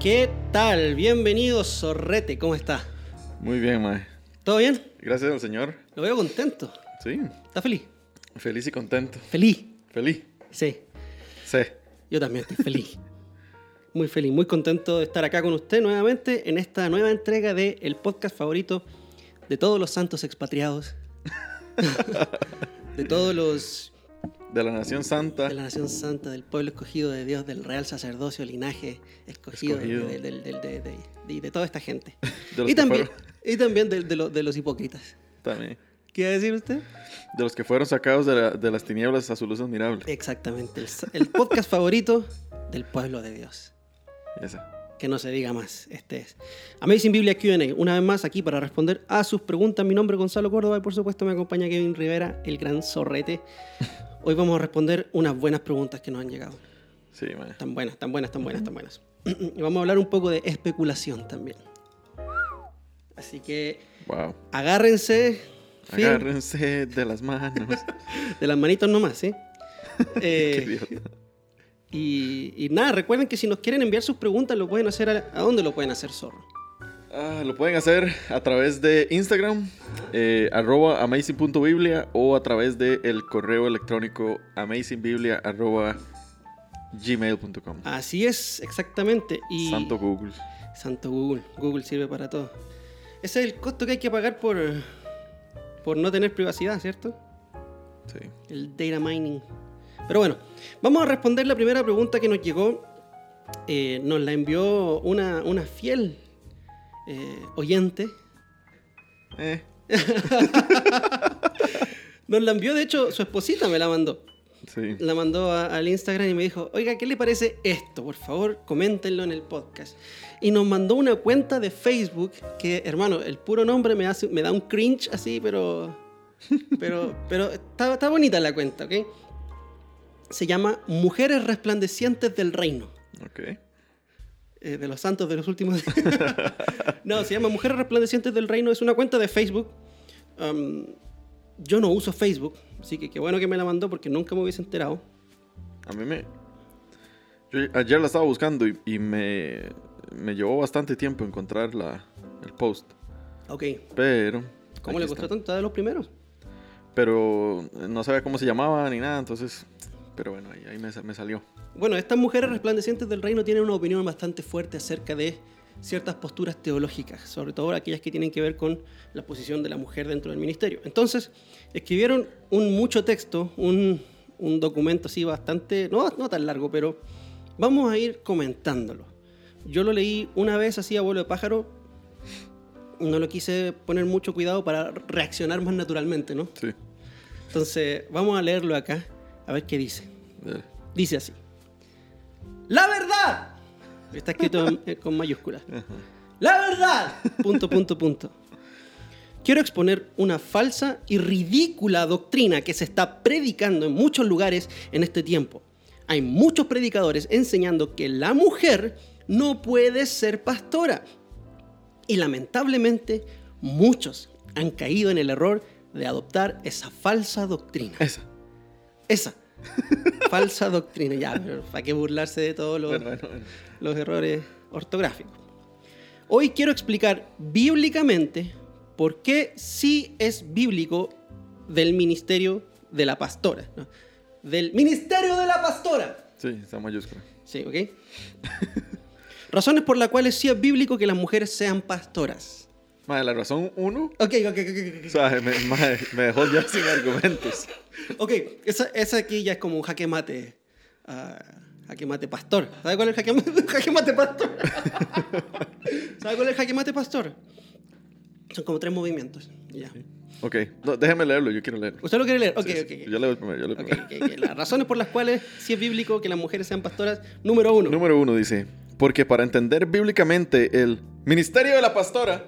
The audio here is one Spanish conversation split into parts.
¿Qué tal? Bienvenido, Zorrete. ¿Cómo está? Muy bien, mae. ¿Todo bien? Gracias al Señor. Lo veo contento. Sí, ¿Está feliz? feliz y contento. Feliz. Feliz. Sí. Sí. Yo también estoy feliz. Muy feliz, muy contento de estar acá con usted nuevamente en esta nueva entrega de el podcast favorito de todos los santos expatriados. de todos los De la Nación Santa. de la nación santa, del pueblo escogido de Dios, del real sacerdocio, linaje escogido, Escogido. De, toda esta gente. Y, también, fueron- y también de, de lo- de los hipócritas. También. ¿Qué iba a decir usted? De los que fueron sacados de, la- de las tinieblas a su luz admirable. Exactamente, el, el podcast favorito del pueblo de Dios. Esa. Que no se diga más. Este es Amazing Biblia QA. Una vez más aquí para responder a sus preguntas. Mi nombre es Gonzalo Córdoba y por supuesto me acompaña Kevin Rivera, el gran zorrete. Hoy vamos a responder unas buenas preguntas que nos han llegado. Sí, mae. Tan buenas, tan buenas, tan buenas, tan buenas. Y vamos a hablar un poco de especulación también. Así que Wow. agárrense. fin, Agárrense de las manos. de las manitos nomás, ¿sí? Qué Eh, idiota. Y, y nada, recuerden que si nos quieren enviar sus preguntas, lo pueden hacer. ¿A, a dónde lo pueden hacer, zorro? Ah, lo pueden hacer a través de Instagram, eh, arroba amazing.biblia o a través del correo electrónico amazingbiblia arroba gmail.com. Así es, exactamente. Y Santo Google. Santo Google. Google sirve para todo. Ese es el costo que hay que pagar por, por no tener privacidad, ¿cierto? Sí. El data mining. Pero bueno, vamos a responder la primera pregunta que nos llegó. Eh, nos la envió una, una fiel eh, oyente. Eh, Nos la envió, de hecho, su esposita me la mandó. sí. La mandó a- al Instagram y me dijo, oiga, ¿qué le parece esto? Por favor, coméntenlo en el podcast. Y nos mandó una cuenta de Facebook que, hermano, el puro nombre me, hace, me da un cringe así, pero... Pero, pero está, está bonita la cuenta, ¿ok? Se llama Mujeres Resplandecientes del Reino. Ok. eh, de los santos de los últimos no, se llama Mujeres Resplandecientes del Reino. Es una cuenta de Facebook. Um, yo no uso Facebook, así que qué bueno que me la mandó porque nunca me hubiese enterado. A mí me. Yo ayer la estaba buscando y, y me, me llevó bastante tiempo encontrar la, el post. Ok. Pero. ¿Cómo le costó tanto de los primeros? Pero no sabía cómo se llamaba ni nada, entonces. Pero bueno, ahí, ahí me, sa- me salió. Bueno, estas mujeres resplandecientes del reino tienen una opinión bastante fuerte acerca de ciertas posturas teológicas, sobre todo aquellas que tienen que ver con la posición de la mujer dentro del ministerio. Entonces, escribieron un mucho texto, un, un documento así bastante, no, no tan largo, pero vamos a ir comentándolo. Yo lo leí una vez así a vuelo de pájaro, no lo quise poner mucho cuidado para reaccionar más naturalmente, ¿no? Sí. Entonces, vamos a leerlo acá, a ver qué dice. Dale. Dice así. La verdad. Está escrito en- eh, con mayúsculas. La verdad. Punto, punto, punto. Quiero exponer una falsa y ridícula doctrina que se está predicando en muchos lugares en este tiempo. Hay muchos predicadores enseñando que la mujer no puede ser pastora. Y lamentablemente muchos han caído en el error de adoptar esa falsa doctrina. Esa. Esa. Falsa doctrina. Ya, ¿para qué burlarse de todos los, Bueno, bueno, bueno. los errores ortográficos? Hoy quiero explicar bíblicamente por qué sí es bíblico del ministerio de la pastora. ¿no? Del ministerio de la pastora. Sí, está mayúscula. Sí, ¿ok? Razones por las cuales sí es bíblico que las mujeres sean pastoras. Madre, la razón uno. Ok, ok, ok, ok, O sea, me, madre, me dejó ya sin argumentos. Ok, esa, esa aquí ya es como un jaque mate. ah, jaque mate pastor. ¿Sabe cuál es el jaque mate, jaque mate pastor? ¿Sabe cuál es el jaque mate pastor? Son como tres movimientos. Ya. Ok, no, déjeme leerlo, yo quiero leerlo. ¿Usted lo quiere leer? Ok, Sí, sí, ok. Yo leo el primero, yo leo primero. ok, ok. Las razones por las cuales sí es bíblico que las mujeres sean pastoras. Número uno. Número uno dice, porque para entender bíblicamente el ministerio de la pastora,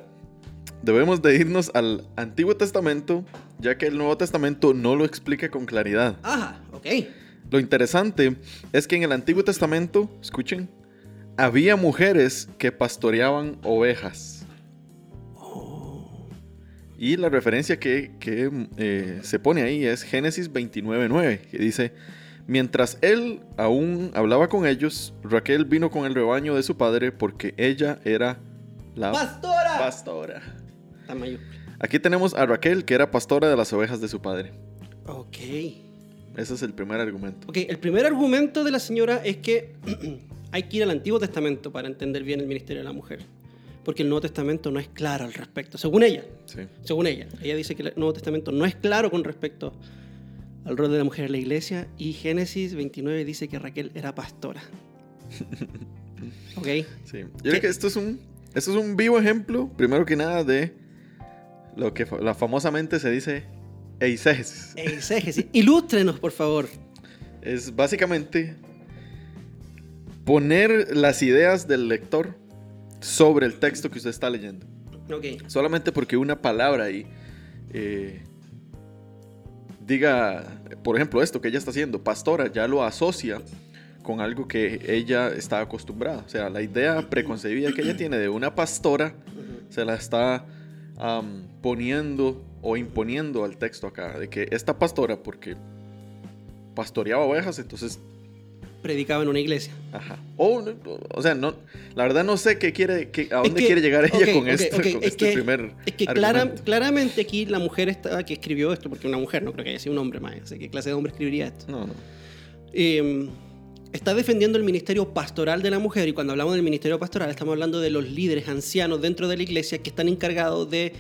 debemos de irnos al Antiguo Testamento, ya que el Nuevo Testamento no lo explica con claridad. Ajá, ok. Lo interesante es que en el Antiguo Testamento, escuchen, había mujeres que pastoreaban ovejas. Y la referencia que, que, eh, se pone ahí es Génesis 29.9, que dice, Mientras él aún hablaba con ellos, Raquel vino con el rebaño de su padre porque ella era la ¡Pastora! pastora. En mayúscula. Aquí tenemos a Raquel, que era pastora de las ovejas de su padre. Ok. Ese es el primer argumento. Ok, el primer argumento de la señora es que hay que ir al Antiguo Testamento para entender bien el ministerio de la mujer. Porque el Nuevo Testamento no es claro al respecto, según ella. Sí. Según ella. Ella dice que el Nuevo Testamento no es claro con respecto al rol de la mujer en la iglesia. Y Génesis 29 dice que Raquel era pastora. ok. Sí. Yo creo que esto es un esto es un vivo ejemplo, primero que nada, de lo que la famosamente se dice eisegesis. Exégesis. Ilústrenos, por favor. Es básicamente poner las ideas del lector sobre el texto que usted está leyendo. Solamente porque una palabra ahí eh, diga, por ejemplo, esto que ella está haciendo, pastora, ya lo asocia con algo que ella está acostumbrada. O sea, la idea preconcebida que ella tiene de una pastora se la está am, poniendo o imponiendo al texto acá. De que esta pastora, porque pastoreaba ovejas, entonces Predicaba en una iglesia. Ajá. O, o sea, no, la verdad no sé qué quiere, qué- a Es dónde que- quiere llegar ella ok, con ok, este, ok, con es este que- primer Es que clara- claramente aquí la mujer esta que escribió esto, porque una mujer, no creo que haya sido un hombre más, qué clase de hombre escribiría esto. No, no. Eh, está defendiendo el ministerio pastoral de la mujer y cuando hablamos del ministerio pastoral estamos hablando de los líderes ancianos dentro de la iglesia que están encargados de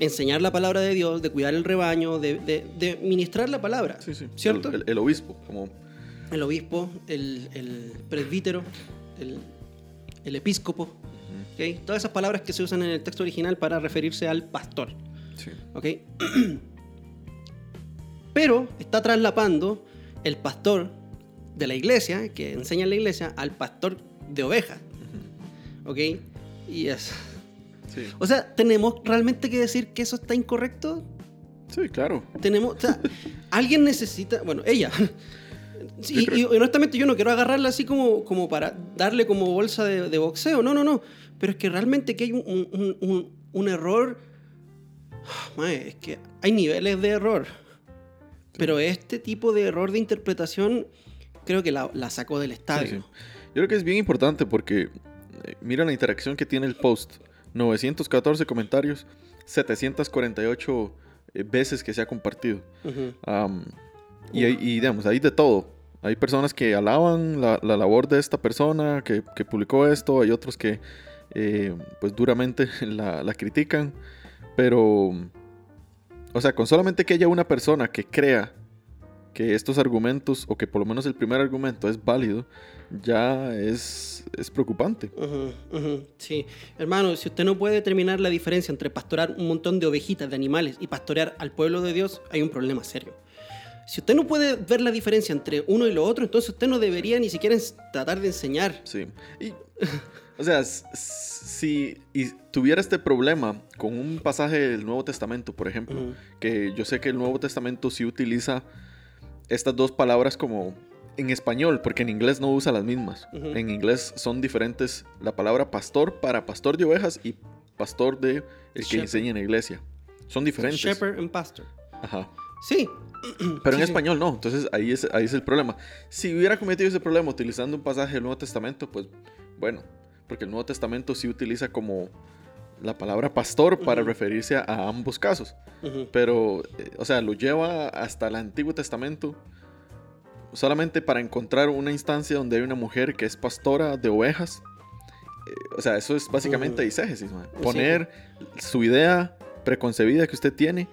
enseñar la palabra de Dios, de cuidar el rebaño, de, de- de ministrar la palabra. Sí, sí. ¿Cierto? El, el- el obispo, como El obispo, el, el presbítero, el, el episcopo, todas esas palabras que se usan en el texto original para referirse al pastor. Pero está traslapando el pastor de la iglesia, que enseña en la iglesia, al pastor de ovejas. ¿Ok? Y es... Sí. O sea, ¿tenemos realmente que decir que eso está incorrecto? Sí, claro. Tenemos... O sea, alguien necesita... Bueno, ella. Y, creo- y honestamente yo no quiero agarrarla así como, como para darle como bolsa de, de boxeo. No, no, no. Pero es que realmente que hay un, un- un- un error... Mae, es que hay niveles de error. Pero este tipo de error de interpretación creo que la, la sacó del estadio. sí. Yo creo que es bien importante porque eh, mira la interacción que tiene el post. 914 comentarios, 748 eh, veces que se ha compartido. Y, digamos, hay de todo. Hay personas que alaban la, la labor de esta persona que, que publicó esto, hay otros que eh, pues duramente la, la critican, pero, o sea, con solamente que haya una persona que crea que estos argumentos, o que por lo menos el primer argumento es válido, ya es, es preocupante. Sí, hermano, si usted no puede determinar la diferencia entre pastorear un montón de ovejitas, de animales, y pastorear al pueblo de Dios, hay un problema serio. Si usted no puede ver la diferencia entre uno y lo otro, entonces usted no debería ni siquiera tratar de enseñar. Sí. Y, o sea, si y tuviera este problema con un pasaje del Nuevo Testamento, por ejemplo, que yo sé que el Nuevo Testamento sí utiliza estas dos palabras como en español, porque en inglés no usa las mismas. En inglés son diferentes la palabra pastor para pastor de ovejas y pastor de el que Shepherd. enseña en la iglesia. Son diferentes. Shepherd and pastor. Ajá. Sí. Pero en sí. español no, entonces ahí es, ahí es el problema. Si hubiera cometido ese problema utilizando un pasaje del Nuevo Testamento, pues bueno, porque el Nuevo Testamento sí utiliza como la palabra pastor para referirse a, ambos casos, pero, eh, o sea, lo lleva hasta el Antiguo Testamento solamente para encontrar una instancia donde hay una mujer que es pastora de ovejas. Eh, o sea, eso es básicamente Ujú. eisegesis, man. poner su idea preconcebida que usted tiene,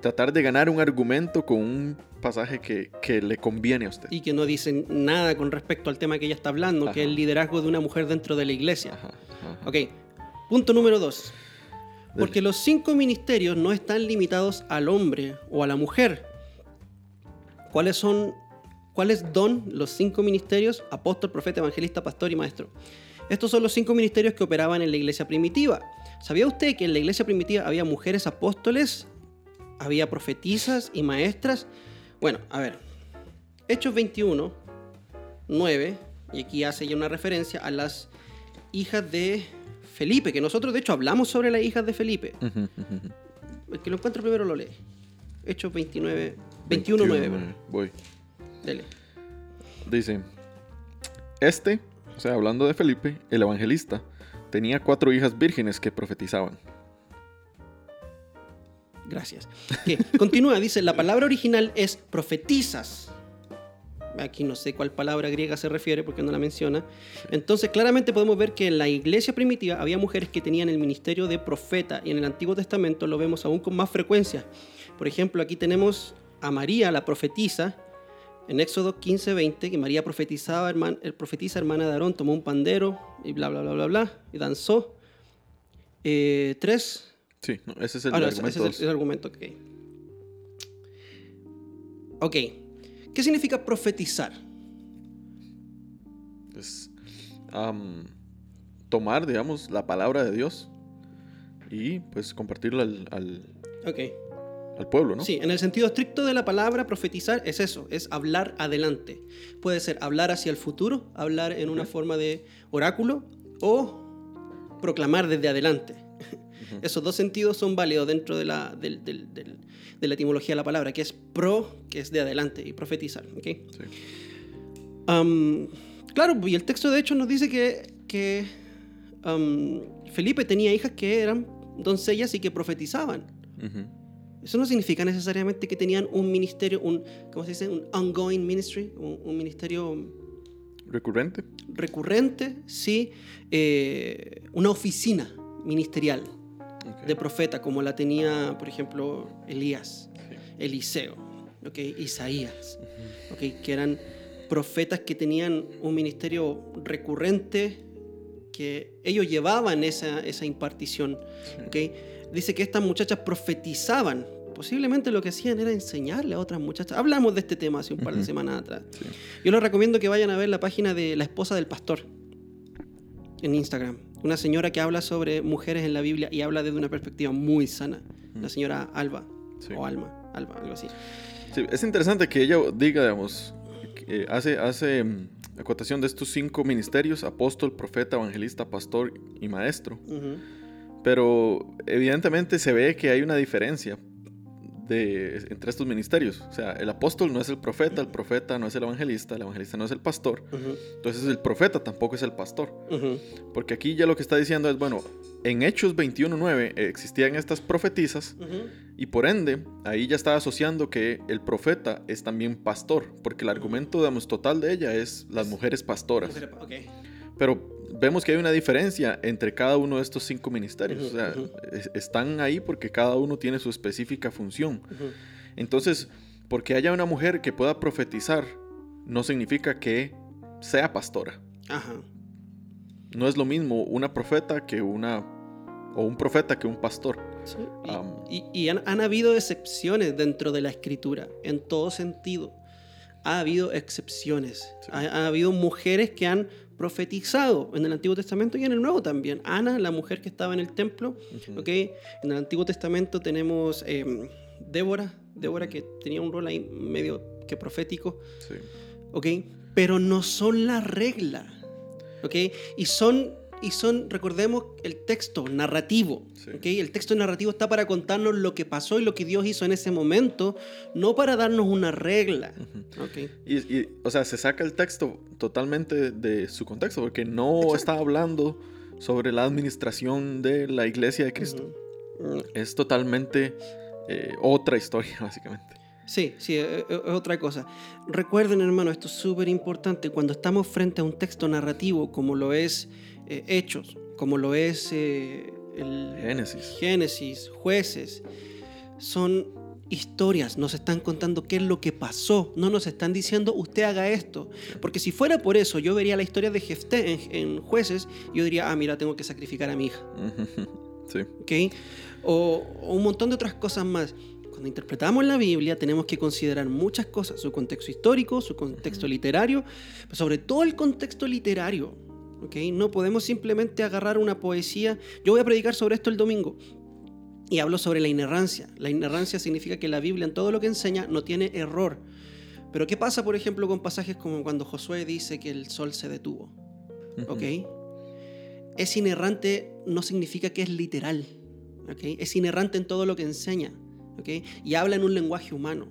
tratar de ganar un argumento con un pasaje que, que le conviene a usted. Y que no dicen nada con respecto al tema que ella está hablando, que es el liderazgo de una mujer dentro de la iglesia. Ajá, ajá. Ok, punto número dos. Porque los cinco ministerios no están limitados al hombre o a la mujer. ¿Cuáles son, cuáles don los cinco ministerios? Apóstol, profeta, evangelista, pastor y maestro. Estos son los cinco ministerios que operaban en la iglesia primitiva. ¿Sabía usted que en la iglesia primitiva había mujeres apóstoles, había profetisas y maestras? Bueno, a ver. Hechos 21, 9, y aquí hace ya una referencia a las hijas de Felipe, que nosotros de hecho hablamos sobre las hijas de Felipe. El que lo encuentra primero lo lee. Hechos 29, 21, 9, perdón. Voy. Dele. Dice, este, o sea, hablando de Felipe, el evangelista, tenía cuatro hijas vírgenes que profetizaban. Gracias. Que continúa, dice, la palabra original es profetizas. Aquí no sé cuál palabra griega se refiere porque no la menciona. Entonces, claramente podemos ver que en la iglesia primitiva había mujeres que tenían el ministerio de profeta y en el Antiguo Testamento lo vemos aún con más frecuencia. Por ejemplo, aquí tenemos a María, la profetisa, en Éxodo 15, 20, que María profetizaba, herman, el profetiza hermana de Aarón, tomó un pandero y bla, bla, bla, bla, bla, y danzó. Eh, tres. Sí, no, ese es el Ah, no, argumento. ese es el, el argumento, ok. Ok. ¿Qué significa profetizar? Es, am, tomar, digamos, la palabra de Dios y pues compartirla al, al- pueblo, ¿no? Sí, en el sentido estricto de la palabra, profetizar es eso, es hablar adelante. Puede ser hablar hacia el futuro, hablar en una forma de oráculo o proclamar desde adelante. Esos dos sentidos son válidos dentro de la, del- del- del- de la etimología de la palabra, que es pro, que es de adelante, y profetizar. ¿ok? Sí. Am, claro, y el texto de hecho nos dice que, que Felipe tenía hijas que eran doncellas y que profetizaban. Ujú. Eso no significa necesariamente que tenían un ministerio, un, ¿cómo se dice? Un ongoing ministry, un, un ministerio Recurrente. recurrente, sí, eh, una oficina ministerial De profeta como la tenía, por ejemplo, Elías, Sí. Eliseo, ¿ok? Isaías, que eran profetas que tenían un ministerio recurrente que ellos llevaban esa, esa impartición. Dice que estas muchachas profetizaban. Posiblemente lo que hacían era enseñarle a otras muchachas. Hablamos de este tema hace un par de semanas atrás. Sí. Yo les recomiendo que vayan a ver la página de la esposa del pastor en Instagram. Una señora que habla sobre mujeres en la Biblia y habla desde una perspectiva muy sana. La señora Alba Sí. o Alma, Alba, algo así. Sí, es interesante que ella diga, digamos, que eh, hace, hace mm, acotación de estos cinco ministerios, apóstol, profeta, evangelista, pastor y maestro. Pero evidentemente se ve que hay una diferencia de, entre estos ministerios. O sea, el apóstol no es el profeta, el profeta no es el evangelista, el evangelista no es el pastor. Entonces el profeta tampoco es el pastor. Porque aquí ya lo que está diciendo es, bueno, en Hechos 21.9 existían estas profetizas y por ende ahí ya está asociando que el profeta es también pastor. Porque el argumento, digamos, total de ella es las mujeres pastoras. Pero vemos que hay una diferencia entre cada uno de estos cinco ministerios. O sea, están ahí porque cada uno tiene su específica función. Entonces, porque haya una mujer que pueda profetizar, no significa que sea pastora. Ajá. No es lo mismo una profeta que una... o un profeta que un pastor. Sí, Y, Am. y- y han, han habido excepciones dentro de la escritura, en todo sentido. Ha habido excepciones. Sí. Ha, ha habido mujeres que han profetizado en el Antiguo Testamento y en el Nuevo también. Ana, la mujer que estaba en el templo. ¿ok? En el Antiguo Testamento tenemos eh, Débora, Débora que tenía un rol ahí medio que profético, Sí. ¿ok? Pero no son la regla, ¿ok? Y son, y son recordemos, el texto narrativo, Sí. El texto narrativo está para contarnos lo que pasó y lo que Dios hizo en ese momento, no para darnos una regla, ¿ok? Y, y, o sea, se saca el texto totalmente de su contexto, porque no está hablando sobre la administración de la iglesia de Cristo. Ujú. Es totalmente eh, otra historia, básicamente. Sí, sí, es es otra cosa. Recuerden, hermano, esto es súper importante. Cuando estamos frente a un texto narrativo, como lo es eh, Hechos, como lo es eh, el Génesis. Génesis, Jueces, son historias. Nos están contando qué es lo que pasó. No nos están diciendo, usted haga esto. Porque si fuera por eso, yo vería la historia de Jefté en, en Jueces y yo diría, ah, mira, tengo que sacrificar a mi hija. Sí. ¿ok? O, o un montón de otras cosas más. Cuando interpretamos la Biblia tenemos que considerar muchas cosas, su contexto histórico, su contexto literario, pero sobre todo el contexto literario. ¿Ok? No podemos simplemente agarrar una poesía. Yo voy a predicar sobre esto el domingo y hablo sobre la inerrancia. La inerrancia significa que la Biblia en todo lo que enseña no tiene error. Pero ¿qué pasa, por ejemplo, con pasajes como cuando Josué dice que el sol se detuvo? ¿ok? Es inerrante no significa que es literal, ¿ok? Es inerrante en todo lo que enseña, ¿ok? Y habla en un lenguaje humano,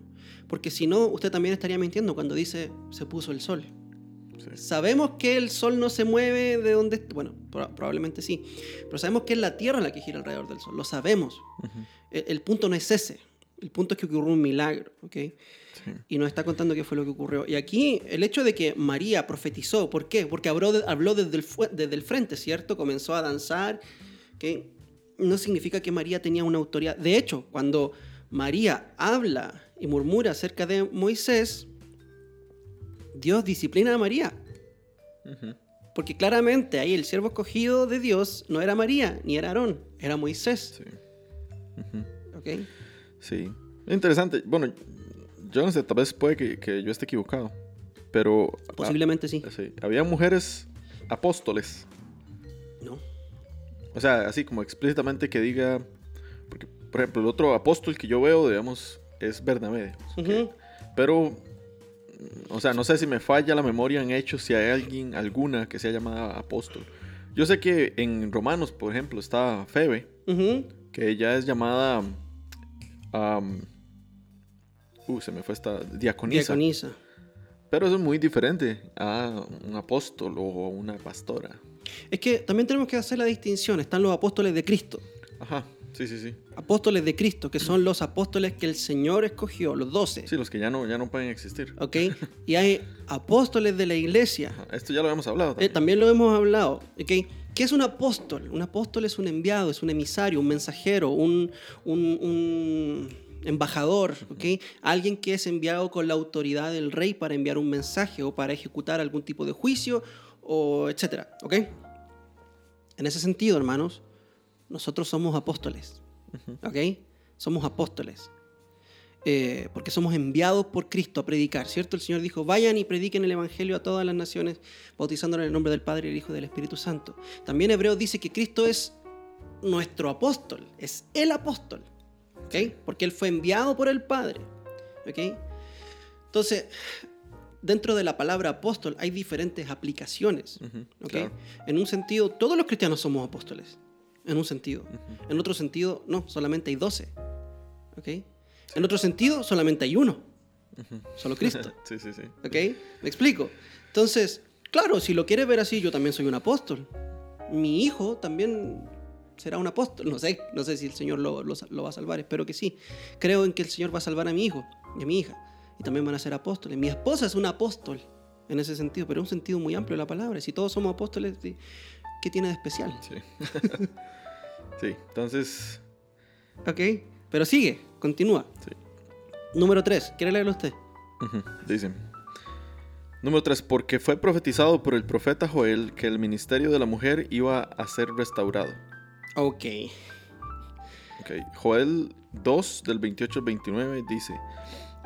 porque si no, usted también estaría mintiendo cuando dice se puso el sol, Sí. Sabemos que el sol no se mueve de donde... Bueno, pro- probablemente sí. Pero sabemos que es la Tierra la que gira alrededor del sol. Lo sabemos. Ujú. El, el punto no es ese. El punto es que ocurrió un milagro. ¿ok? Sí. Y nos está contando qué fue lo que ocurrió. Y aquí el hecho de que María profetizó, ¿por qué? Porque habló, de- habló desde, el, desde el frente, ¿cierto? Comenzó a danzar, que no significa que María tenía una autoridad. De hecho, cuando María habla y murmura acerca de Moisés, Dios disciplina a María. Porque claramente ahí el siervo escogido de Dios no era María, ni era Aarón, era Moisés. Sí. ¿ok? Sí. Interesante. Bueno, yo no sé, tal vez puede que, que yo esté equivocado. Pero. Posiblemente sí. ah, sí, Había mujeres apóstoles. No. O sea, así como explícitamente que diga. Porque, por ejemplo, el otro apóstol que yo veo, digamos, es Bernabé. digamos, que- Ujú. Pero. O sea, no sé si me falla la memoria en hechos, si hay alguien, alguna que sea llamada apóstol. Yo sé que en Romanos, por ejemplo, está Febe, que ella es llamada. am, uh, se me fue esta. Diaconisa. Diaconisa. Pero eso es muy diferente a un apóstol o una pastora. Es que también tenemos que hacer la distinción. Están los apóstoles de Cristo. Ajá, sí, sí, sí. Apóstoles de Cristo, que son los apóstoles que el Señor escogió, los doce. Sí, los que ya no, ya no pueden existir. ¿Ok? Y hay apóstoles de la iglesia. Esto ya lo habíamos hablado. Eh, También. también lo hemos hablado. ¿ok? ¿Qué es un apóstol? Un apóstol es un enviado, es un emisario, un mensajero, un, un- un embajador, ¿ok? Alguien que es enviado con la autoridad del rey para enviar un mensaje o para ejecutar algún tipo de juicio, o etcétera, ¿ok? En ese sentido, hermanos, nosotros somos apóstoles, ¿ok? Somos apóstoles. Eh, porque somos enviados por Cristo a predicar, ¿cierto? El Señor dijo, vayan y prediquen el Evangelio a todas las naciones, bautizándolos en el nombre del Padre, del Hijo y del Espíritu Santo. También Hebreos dice que Cristo es nuestro apóstol, es el apóstol, ¿ok? Porque Él fue enviado por el Padre, ¿ok? Entonces, dentro de la palabra apóstol hay diferentes aplicaciones, ¿ok? claro. En un sentido, todos los cristianos somos apóstoles, en un sentido. En otro sentido, no, solamente hay 12. ¿Ok? En otro sentido, solamente hay uno. Solo Cristo. sí, sí, sí. ¿Ok? ¿Me explico? Entonces, claro, si lo quieres ver así, yo también soy un apóstol. Mi hijo también será un apóstol. No sé, no sé si el Señor lo, lo- lo va a salvar, espero que sí. Creo en que el Señor va a salvar a mi hijo y a mi hija. Y también van a ser apóstoles. Mi esposa es un apóstol en ese sentido, pero en un sentido muy amplio de la palabra. Si todos somos apóstoles, ¿qué tiene de especial? Sí. sí, entonces. ¿Ok? Pero sigue, continúa. Sí. Número 3, ¿quiere leerlo usted? Dice. Número 3. Porque fue profetizado por el profeta Joel que el ministerio de la mujer iba a ser restaurado. Ok. Ok, Joel 2 del 28 al 29 dice,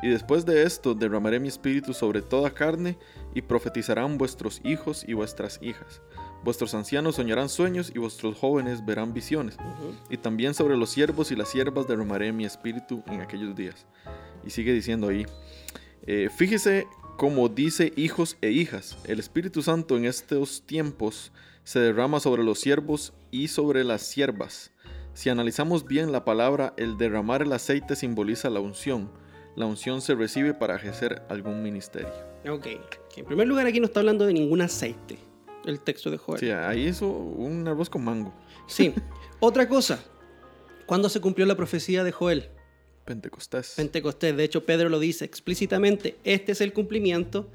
y después de esto derramaré mi espíritu sobre toda carne y profetizarán vuestros hijos y vuestras hijas. Vuestros ancianos soñarán sueños y vuestros jóvenes verán visiones. Y también sobre los siervos y las siervas derramaré mi espíritu en aquellos días. Y sigue diciendo ahí, eh, fíjese como dice hijos e hijas, el Espíritu Santo en estos tiempos se derrama sobre los siervos y sobre las siervas. Si analizamos bien la palabra, el derramar el aceite simboliza la unción. La unción se recibe para ejercer algún ministerio. Ok. En primer lugar, aquí no está hablando de ningún aceite. El texto de Joel. Sí, ahí hizo un arroz con mango. Sí. Otra cosa. ¿Cuándo se cumplió la profecía de Joel? Pentecostés. Pentecostés. De hecho, Pedro lo dice explícitamente. Este es el cumplimiento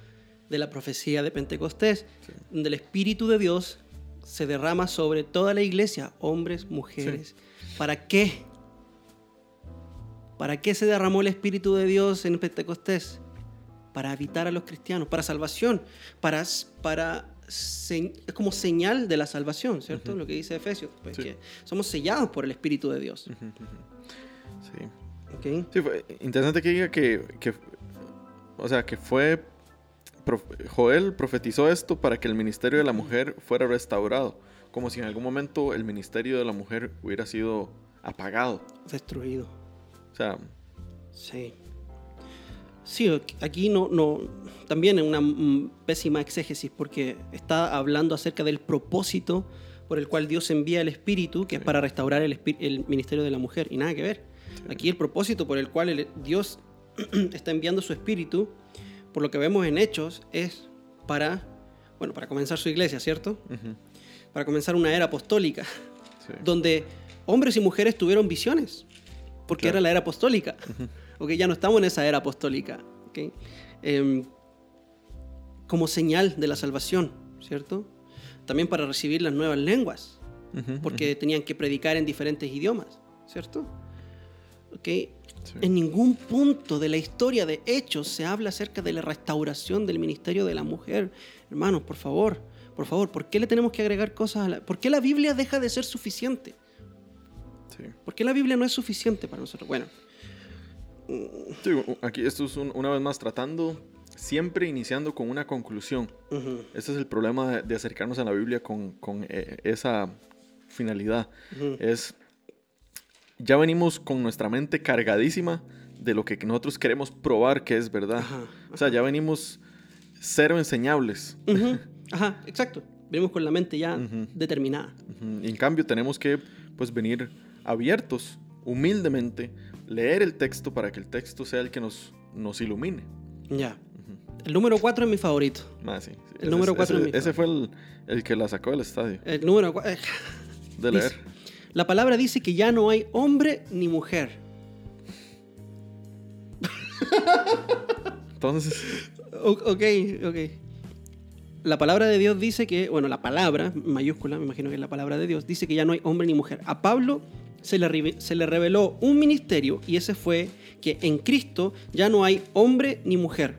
de la profecía de Pentecostés, donde el Espíritu de Dios se derrama sobre toda la iglesia, hombres, mujeres. ¿Para qué? ¿Para qué se derramó el Espíritu de Dios en Pentecostés? Para habitar a los cristianos, para salvación, para, para es como señal de la salvación, ¿cierto? Lo que dice Efesios, pues, Sí. que somos sellados por el Espíritu de Dios. Sí. ¿ok? Sí, fue interesante que diga que, que- o sea, que fue, prof- Joel profetizó esto para que el ministerio de la mujer fuera restaurado, como si en algún momento el ministerio de la mujer hubiera sido apagado. Destruido. O sea, Sí. Sí, aquí no, no, también es una pésima exégesis porque está hablando acerca del propósito por el cual Dios envía el Espíritu, que es para restaurar el, ministerio de la mujer, y nada que ver. Aquí el propósito por el cual el- Dios está enviando su Espíritu, por lo que vemos en Hechos, es para bueno, para comenzar su iglesia, ¿cierto? Para comenzar una era apostólica, sí. donde hombres y mujeres tuvieron visiones, porque Claro. era la era apostólica. Ok, ya no estamos en esa era apostólica. ok. Em, como señal de la salvación, ¿cierto? También para recibir las nuevas lenguas, Ujú, porque tenían que predicar en diferentes idiomas, ¿cierto? Ok. Sí. En ningún punto de la historia de Hechos se habla acerca de la restauración del ministerio de la mujer. Hermanos, por favor, por favor, ¿por qué le tenemos que agregar cosas a la... ¿Por qué la Biblia deja de ser suficiente? Sí. ¿Por qué la Biblia no es suficiente para nosotros? Bueno, Sí, aquí esto es un- una vez más tratando, siempre iniciando con una conclusión. ujú, Ese es el problema de, de acercarnos a la Biblia con, con, eh, esa finalidad. ujú. Es, ya venimos con nuestra mente cargadísima de lo que nosotros queremos probar que es verdad. Ajá, O sea, ya venimos cero enseñables. Ujú, Ajá, exacto. Venimos con la mente ya determinada. Y en cambio tenemos que pues venir abiertos, humildemente, leer el texto para que el texto sea el que nos, nos ilumine. Ya. El número 4 es mi favorito. Ah, sí, sí. El Ese- número cuatro ese, es mi ese fue el, el que la sacó del estadio. El número 4. De Dice- leer. La palabra dice que ya no hay hombre ni mujer. Entonces, O- ok, ok. La palabra de Dios dice que, bueno, la palabra, mayúscula, me imagino que es la palabra de Dios, dice que ya no hay hombre ni mujer. A Pablo se le, se le reveló un ministerio y ese fue que en Cristo ya no hay hombre ni mujer.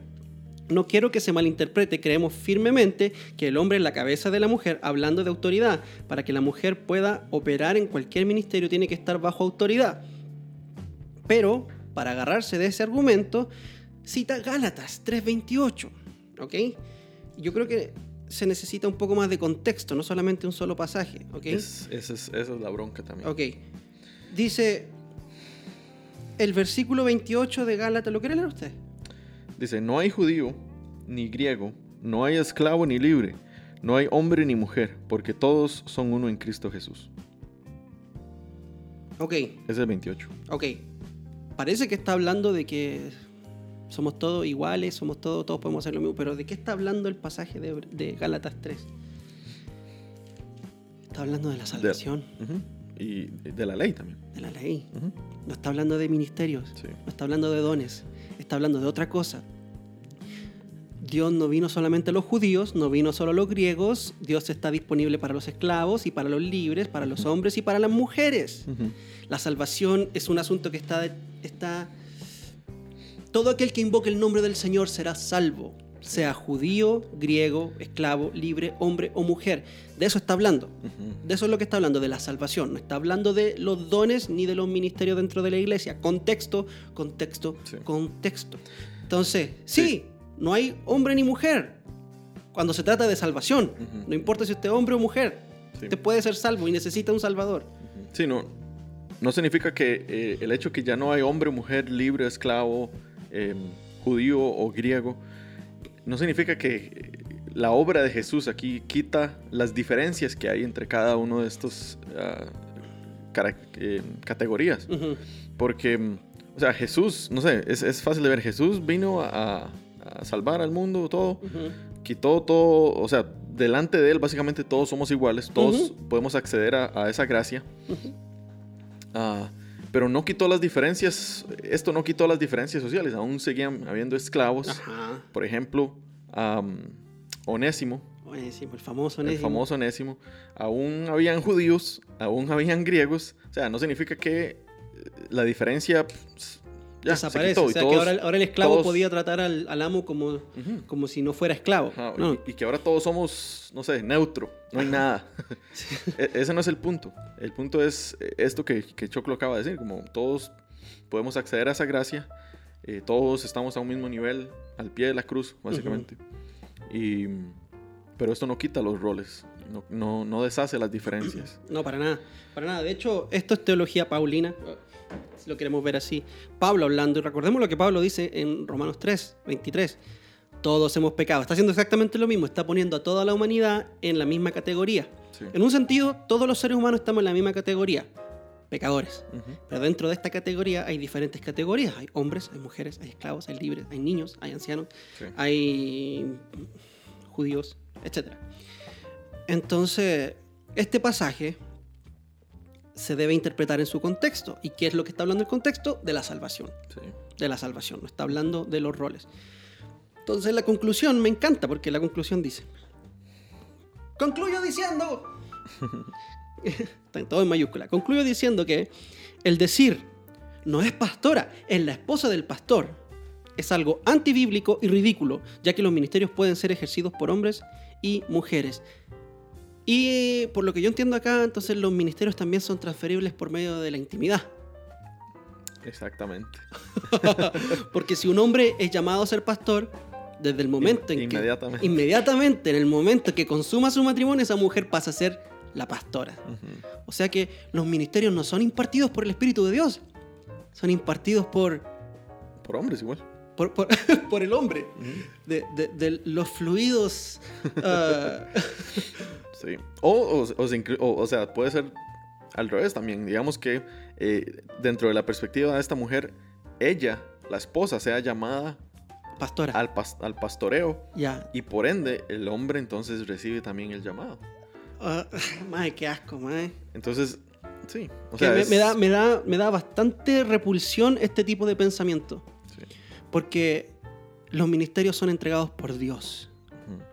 No quiero que se malinterprete, creemos firmemente que el hombre es la cabeza de la mujer, hablando de autoridad. Para que la mujer pueda operar en cualquier ministerio tiene que estar bajo autoridad. Pero, para agarrarse de ese argumento, cita Gálatas 3:28, ¿ok? Yo creo que se necesita un poco más de contexto, no solamente un solo pasaje, ¿ok? es- esa es, esa es la bronca también. Ok. Dice el versículo 28 de Gálatas, ¿lo quiere leer usted? Dice, no hay judío ni griego, no hay esclavo ni libre, no hay hombre ni mujer, porque todos son uno en Cristo Jesús. Ok, Ese es el 28. ok. Parece que está hablando de que somos todos iguales, somos todos, todos podemos hacer lo mismo, pero ¿de qué está hablando el pasaje de, de Gálatas 3? Está hablando de la salvación. Y de la ley también. de la ley. No está hablando de ministerios, Sí. no está hablando de dones, está hablando de otra cosa. Dios no vino solamente a los judíos, no vino solo a los griegos, Dios está disponible para los esclavos y para los libres, para los hombres y para las mujeres. La salvación es un asunto que está, está... Todo aquel que invoque el nombre del Señor será salvo, sea judío, griego, esclavo, libre, hombre o mujer. De eso está hablando. De eso es lo que está hablando, de la salvación. No está hablando de los dones ni de los ministerios dentro de la iglesia. Contexto, contexto, Sí. contexto. Entonces, sí, Sí. no hay hombre ni mujer cuando se trata de salvación. No importa si usted es hombre o mujer. Sí. Usted puede ser salvo y necesita un salvador. Sí, no, no significa que eh, el hecho que ya no hay hombre, mujer, libre, esclavo, eh, judío o griego, no significa que la obra de Jesús aquí quita las diferencias que hay entre cada uno de estos ah, eh, categorías. Porque, o sea, Jesús, no sé, es, es fácil de ver, Jesús vino a, a salvar al mundo, todo, quitó todo, o sea, delante de él básicamente todos somos iguales, todos podemos acceder a, a esa gracia. Pero no quitó las diferencias, esto no quitó las diferencias sociales, aún seguían habiendo esclavos. Ajá. Por ejemplo, Onésimo, Onésimo, el famoso el Onésimo. famoso Onésimo, aún habían judíos, aún habían griegos, o sea, no significa que eh, la diferencia ya, se desaparece. quitó o sea, todos- que ahora, ahora el esclavo todos- podía tratar al, al amo como, Ujú. como si no fuera esclavo. Ajá, No. y, y que ahora todos somos, no sé, neutro, no hay nada. E- Ese no es el punto. El punto es eh, esto que, que Choclo acaba de decir, como todos podemos acceder a esa gracia, eh, todos estamos a un mismo nivel, al pie de la cruz, básicamente. y, pero esto no quita los roles, no, no, no deshace las diferencias. No, para nada. Para nada. De hecho, esto es teología paulina. Si lo queremos ver así. Pablo hablando, y recordemos lo que Pablo dice en Romanos 3, 23. Todos hemos pecado. Está haciendo exactamente lo mismo. Está poniendo a toda la humanidad en la misma categoría. Sí. En un sentido, todos los seres humanos estamos en la misma categoría. Pecadores. Ujú. Pero dentro de esta categoría hay diferentes categorías. Hay hombres, hay mujeres, hay esclavos, hay libres, hay niños, hay ancianos, Sí. hay judíos, etc. Entonces, este pasaje se debe interpretar en su contexto. ¿Y qué es lo que está hablando el contexto? De la salvación. Sí. De la salvación, no está hablando de los roles. Entonces la conclusión me encanta porque la conclusión dice, concluyo diciendo, está todo en mayúscula, concluyo diciendo que el decir no es pastora, es la esposa del pastor, es algo antibíblico y ridículo, ya que los ministerios pueden ser ejercidos por hombres y mujeres. Y por lo que yo entiendo acá, entonces los ministerios también son transferibles por medio de la intimidad. Exactamente. Porque si un hombre es llamado a ser pastor, desde el momento en Inmediatamente. que inmediatamente en el momento que consuma su matrimonio esa mujer pasa a ser la pastora o sea que los ministerios no son impartidos por el espíritu de Dios son impartidos por Por hombres igual. por, por- por el hombre de, de- de los fluidos ah, Sí. O, o, o se o- o sea, puede ser al revés también. Digamos que eh, dentro de la perspectiva de esta mujer, ella, la esposa, sea llamada pastora al, pas- al pastoreo ya y por ende el hombre entonces recibe también el llamado. Ah, mae, qué asco mae. Entonces, sí. O sea, me, es- me da, me, da, me da bastante repulsión este tipo de pensamiento sí. porque los ministerios son entregados por Dios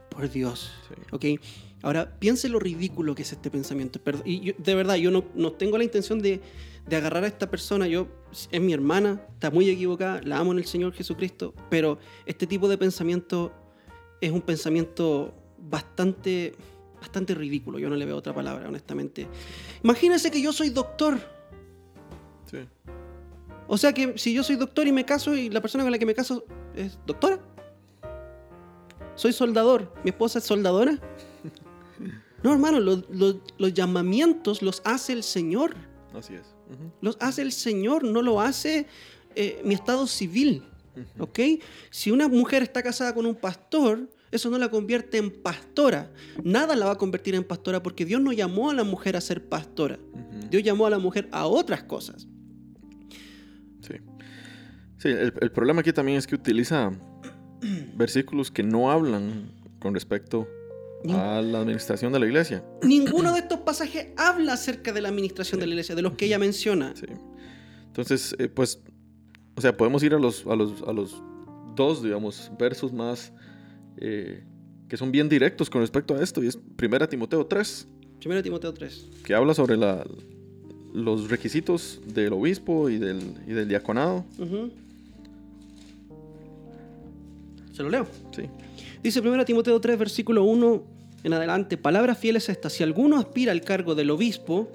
por Dios. Sí. ¿Ok? Ahora, piense lo ridículo que es este pensamiento. Y yo- de verdad, yo no, no tengo la intención de, de agarrar a esta persona. Yo, es mi hermana, está muy equivocada, la amo en el Señor Jesucristo, pero este tipo de pensamiento es un pensamiento bastante, bastante ridículo. Yo no le veo otra palabra, honestamente. Imagínense que yo soy doctor. Sí. O sea que si yo soy doctor y me caso y la persona con la que me caso es doctora. Soy soldador. ¿Mi esposa es soldadora? No, hermano, los, los- los llamamientos los hace el Señor. Así es. Los hace el Señor, no lo hace eh, mi estado civil. ¿Ok? Si una mujer está casada con un pastor, eso no la convierte en pastora. Nada la va a convertir en pastora porque Dios no llamó a la mujer a ser pastora. Dios llamó a la mujer a otras cosas. Sí. Sí, el, el problema aquí también es que utiliza versículos que no hablan con respecto a la administración de la iglesia. Ninguno de estos pasajes habla acerca de la administración de la iglesia, de los que ella menciona. Sí. Entonces, eh, pues, o sea, podemos ir a los, a los, a los dos, digamos, versos más eh, que son bien directos con respecto a esto. Y es 1 Timoteo 3, Primero Timoteo 3. que habla sobre la, los requisitos del obispo y del, y del diaconado. Ujú. Se lo leo. Sí. Dice 1 Timoteo 3, versículo 1 en adelante. Palabras fieles estas. Si alguno aspira al cargo del obispo,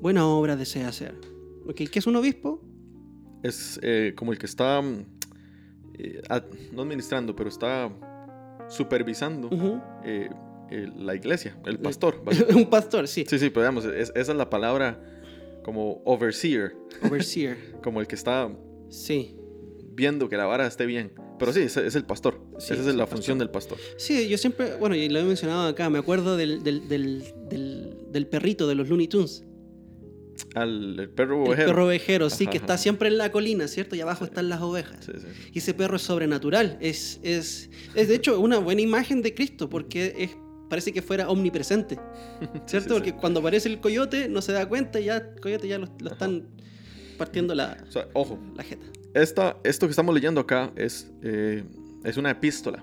buena obra desea hacer. Ok, ¿Qué es un obispo? Es eh, como el que está, eh, ad- no administrando, pero está supervisando eh, eh, la iglesia, el pastor. un pastor, sí. Sí, sí, pero digamos, es- esa es la palabra como overseer, Overseer. como el que está Sí. viendo que la vara esté bien. Pero sí, es el pastor. Sí, Esa es es el la pastor. función del pastor. Sí, yo siempre, bueno, y lo he mencionado acá, me acuerdo del, del, del, perrito de los Looney Tunes. Al el perro El ovejero. perro ovejero, sí, Ajá, que está siempre en la colina, ¿cierto? Y abajo están las ovejas. Sí, sí, sí. Y ese perro es sobrenatural. Es, es, es de hecho una buena imagen de Cristo porque es, parece que fuera omnipresente. ¿Cierto? porque cuando aparece el coyote no se da cuenta y ya el coyote ya lo, lo están partiendo la, O sea, ojo, la jeta. Esta, esto que estamos leyendo acá es, eh, es una epístola.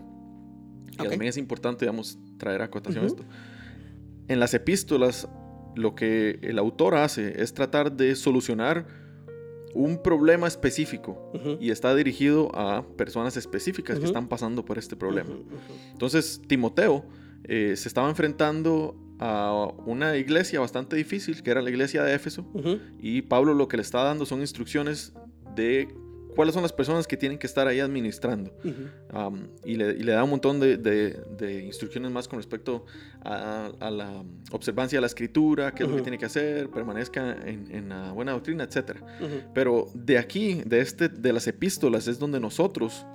Que Ok. también es importante, digamos, traer a acotación Ujú. esto. En las epístolas, lo que el autor hace es tratar de solucionar un problema específico Ujú. y está dirigido a personas específicas que Ujú. están pasando por este problema. Entonces, Timoteo eh, se estaba enfrentando a una iglesia bastante difícil, que era la iglesia de Éfeso, y Pablo lo que le está dando son instrucciones de cuáles son las personas que tienen que estar ahí administrando. Um, y, le, y le da un montón de, de- de instrucciones más con respecto a, a la observancia de la escritura, qué es lo que tiene que hacer, permanezca en, en la buena doctrina, etc. Pero de aquí, de, este, de las epístolas, es donde nosotros,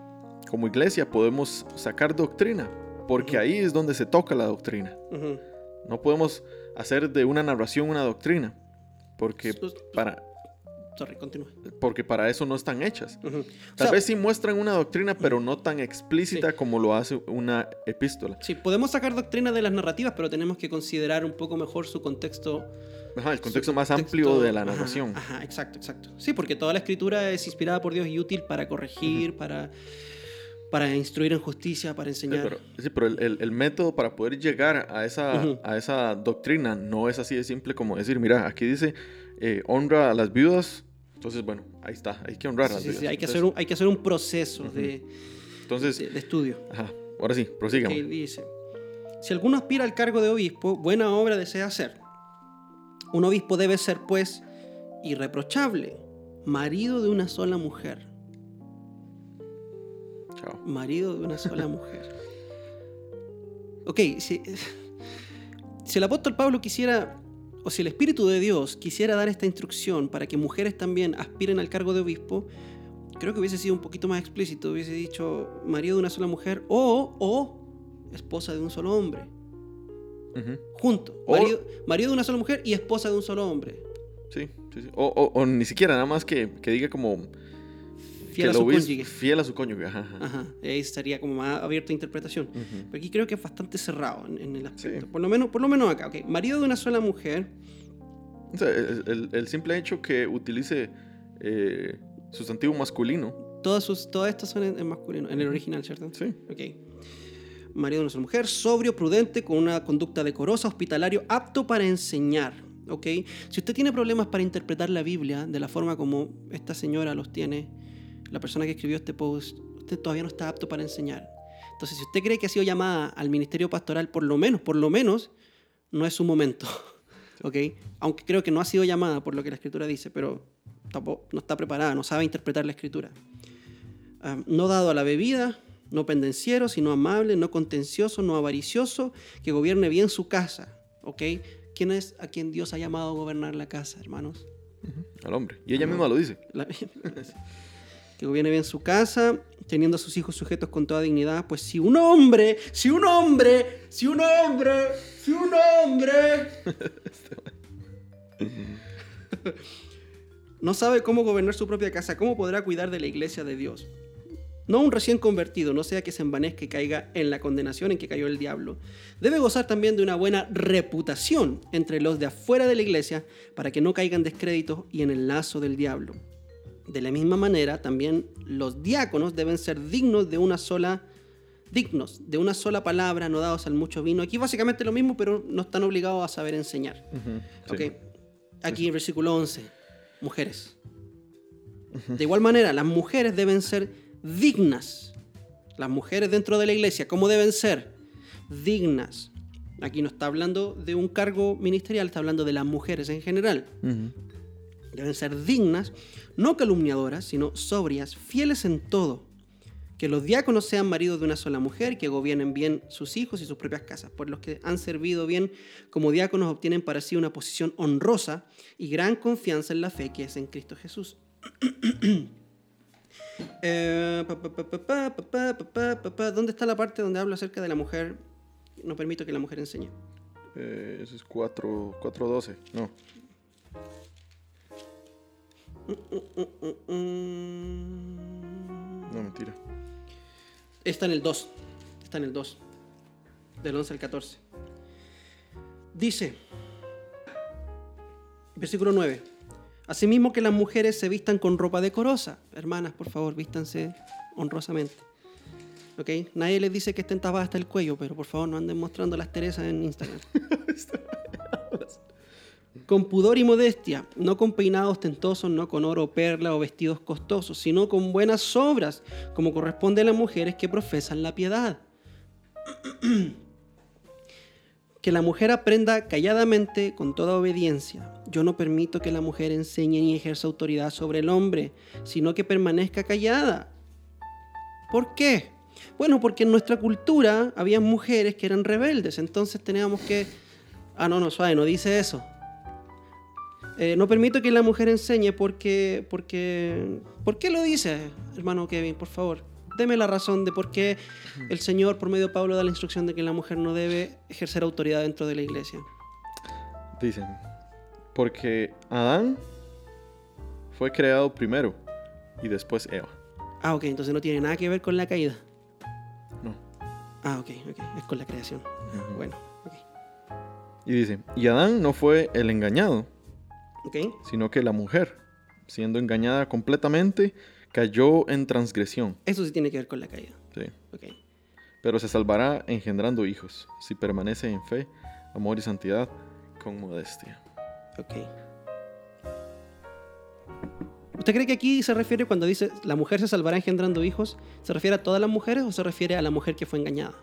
como iglesia, podemos sacar doctrina, porque ahí es donde se toca la doctrina. No podemos hacer de una narración una doctrina, porque para... Sorry, continúa. porque para eso no están hechas. Tal sea, vez sí muestran una doctrina, pero no tan explícita como lo hace una epístola. Sí, podemos sacar doctrina de las narrativas, pero tenemos que considerar un poco mejor su contexto. Ajá, el contexto más contexto- amplio de la narración. Ajá, exacto, exacto. Sí, porque toda la escritura es inspirada por Dios y útil para corregir, para, para instruir en justicia, para Sí, enseñar. pero, sí, pero el, el- el método para poder llegar a esa, a esa doctrina no es así de simple como decir, mira, aquí dice, eh, honra a las viudas. Entonces, bueno, ahí está, hay que honrar a las sí, viudas. sí, hay, que Entonces, hacer un, hay que hacer un proceso de, entonces, de- de estudio. ajá, ahora sí, prosigamos. Dice, si alguno aspira al cargo de obispo, buena obra desea hacer. Un obispo debe ser, pues, irreprochable, marido de una sola mujer. Chao. Marido de una sola mujer. Ok, si, si el apóstol Pablo quisiera, o si el Espíritu de Dios quisiera dar esta instrucción para que mujeres también aspiren al cargo de obispo, creo que hubiese sido un poquito más explícito, hubiese dicho marido de una sola mujer o, o esposa de un solo hombre. Ujú. Junto. O- Marido, marido de una sola mujer y esposa de un solo hombre. Sí, sí, sí. O, o- o ni siquiera, nada más que, que diga como Fiel que a su cónyuge. Fiel a su cónyuge, ajá. ajá. Ajá, ahí estaría como más abierta a interpretación. Ujú. Pero aquí creo que es bastante cerrado en, en el aspecto. Sí. Por, lo menos, por lo menos acá. ok. Marido de una sola mujer. O sea, el, el- el simple hecho que utilice eh, sustantivo masculino, Todas, sus, todas estas son en, en masculino, en el original, ¿cierto? sí. Ok. Marido de una sola mujer, sobrio, prudente, con una conducta decorosa, hospitalario, apto para enseñar. ¿Ok? Si usted tiene problemas para interpretar la Biblia de la forma como esta señora los tiene, la persona que escribió este post, usted todavía no está apto para enseñar. Entonces, si usted cree que ha sido llamada al ministerio pastoral, por lo menos, por lo menos, no es su momento. ¿Ok? Aunque creo que no ha sido llamada por lo que la escritura dice, pero tampoco, no está preparada, no sabe interpretar la escritura. Ah, no dado a la bebida, no pendenciero, sino amable, no contencioso, no avaricioso, que gobierne bien su casa. ¿Ok? ¿Quién es a quien Dios ha llamado a gobernar la casa, hermanos? Al hombre. Y ella misma lo dice. La- que gobierne bien su casa, teniendo a sus hijos sujetos con toda dignidad, pues si un hombre, si un hombre, si un hombre, si un hombre no sabe cómo gobernar su propia casa, ¿cómo podrá cuidar de la iglesia de Dios? No un recién convertido, no sea que se envanezca y caiga en la condenación en que cayó el diablo. Debe gozar también de una buena reputación entre los de afuera de la iglesia para que no caigan descréditos y en el lazo del diablo. De la misma manera, también los diáconos deben ser dignos de una sola dignos de una sola palabra, no dados al mucho vino. Aquí básicamente lo mismo, pero no están obligados a saber enseñar. Ujú, sí. Ok. Aquí en versículo 11, mujeres. De igual manera, las mujeres deben ser dignas. Las mujeres dentro de la iglesia, ¿cómo deben ser? Dignas. Aquí no está hablando de un cargo ministerial, está hablando de las mujeres en general. Deben ser dignas, no calumniadoras, sino sobrias, fieles en todo. Que los diáconos sean maridos de una sola mujer, y que gobiernen bien sus hijos y sus propias casas. Por los que han servido bien como diáconos obtienen para sí una posición honrosa y gran confianza en la fe que es en Cristo Jesús. ¿Dónde está la parte donde hablo acerca de la mujer? No permito que la mujer enseñe. Eh, eso es 4.12, no. No, mentira. Está en el 2. Está en el 2. Del 11 al 14. Dice, versículo 9. Asimismo que las mujeres se vistan con ropa decorosa. Hermanas, por favor, vístanse honrosamente. ¿Ok? Nadie les dice que estén tapadas hasta el cuello, pero por favor no anden mostrando las Teresas en Instagram. con pudor y modestia, no con peinados ostentosos, no con oro, perla o vestidos costosos, sino con buenas obras, como corresponde a las mujeres que profesan la piedad. que la mujer aprenda calladamente con toda obediencia. Yo no permito que la mujer enseñe ni ejerza autoridad sobre el hombre, sino que permanezca callada. ¿Por qué? Bueno, porque en nuestra cultura había mujeres que eran rebeldes, entonces teníamos que... Ah, no, no, suave, no dice eso. Eh, no permito que la mujer enseñe porque, porque... ¿Por qué lo dice, hermano Kevin? Por favor, deme la razón de por qué el Señor, por medio de Pablo, da la instrucción de que la mujer no debe ejercer autoridad dentro de la iglesia. Dicen. Porque Adán fue creado primero y después Eva. Ah, ok, entonces no tiene nada que ver con la caída. No. Ah, ok, ok, es con la creación. Bueno, ok. Y dice, y Adán no fue el engañado, Sino que la mujer, siendo engañada completamente, cayó en transgresión. eso sí tiene que ver con la caída. Sí. Pero se salvará engendrando hijos, si permanece en fe, amor y santidad, con modestia. ok. ¿Usted cree que aquí se refiere cuando dice la mujer se salvará engendrando hijos? ¿Se refiere a todas las mujeres o se refiere a la mujer que fue engañada?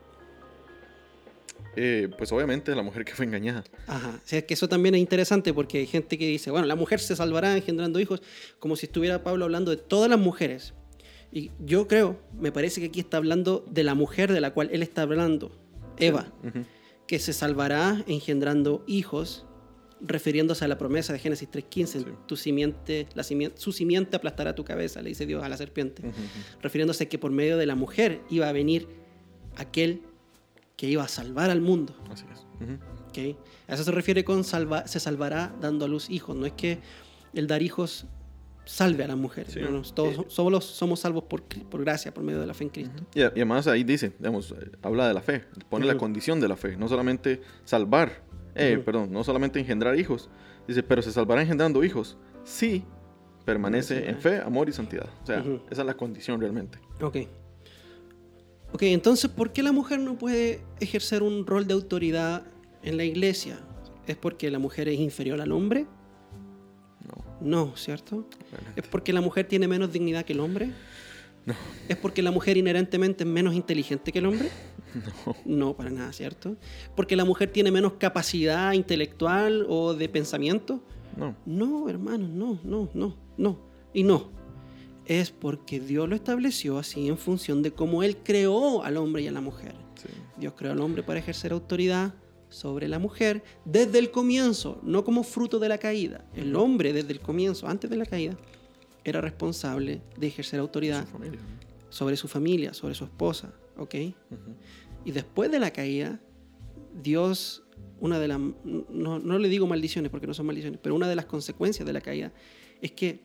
Eh, pues obviamente la mujer que fue engañada. Ajá. O sea, que eso también es interesante porque hay gente que dice, bueno, la mujer se salvará engendrando hijos, como si estuviera Pablo hablando de todas las mujeres. Y yo creo, me parece que aquí está hablando de la mujer de la cual él está hablando, Eva, que se salvará engendrando hijos, refiriéndose a la promesa de Génesis 3.15, Sí. tu simiente, la simien- su simiente aplastará tu cabeza, le dice Dios a la serpiente, refiriéndose que por medio de la mujer iba a venir aquel que iba a salvar al mundo. Así es. Ujú. ¿ok? A eso se refiere con salva, se salvará dando a luz hijos. No es que el dar hijos salve a las mujeres. Sí. no, todos somos, somos salvos por, por gracia, por medio de la fe en Cristo. Y, además ahí dice, digamos, eh, habla de la fe, pone la condición de la fe, no solamente salvar, eh, perdón, no solamente engendrar hijos, dice, pero se salvará engendrando hijos, si permanece en fe, amor y santidad. O sea, esa es la condición realmente. Ok. Ok, entonces, ¿por qué la mujer no puede ejercer un rol de autoridad en la iglesia? ¿Es porque la mujer es inferior al hombre? No, No, ¿cierto? realmente. ¿Es porque la mujer tiene menos dignidad que el hombre? No. ¿Es porque la mujer inherentemente es menos inteligente que el hombre? No. No, para nada, ¿cierto? ¿Porque la mujer tiene menos capacidad intelectual o de pensamiento? No. No, hermanos, no, no, no, no. Y no. Es porque Dios lo estableció así en función de cómo Él creó al hombre y a la mujer. Sí. Dios creó al hombre para ejercer autoridad sobre la mujer desde el comienzo, no como fruto de la caída. El hombre desde el comienzo, antes de la caída, era responsable de ejercer autoridad Su familia. sobre su familia, sobre su esposa, ¿ok? Y después de la caída, Dios, una de las, no, no le digo maldiciones porque no son maldiciones, pero una de las consecuencias de la caída es que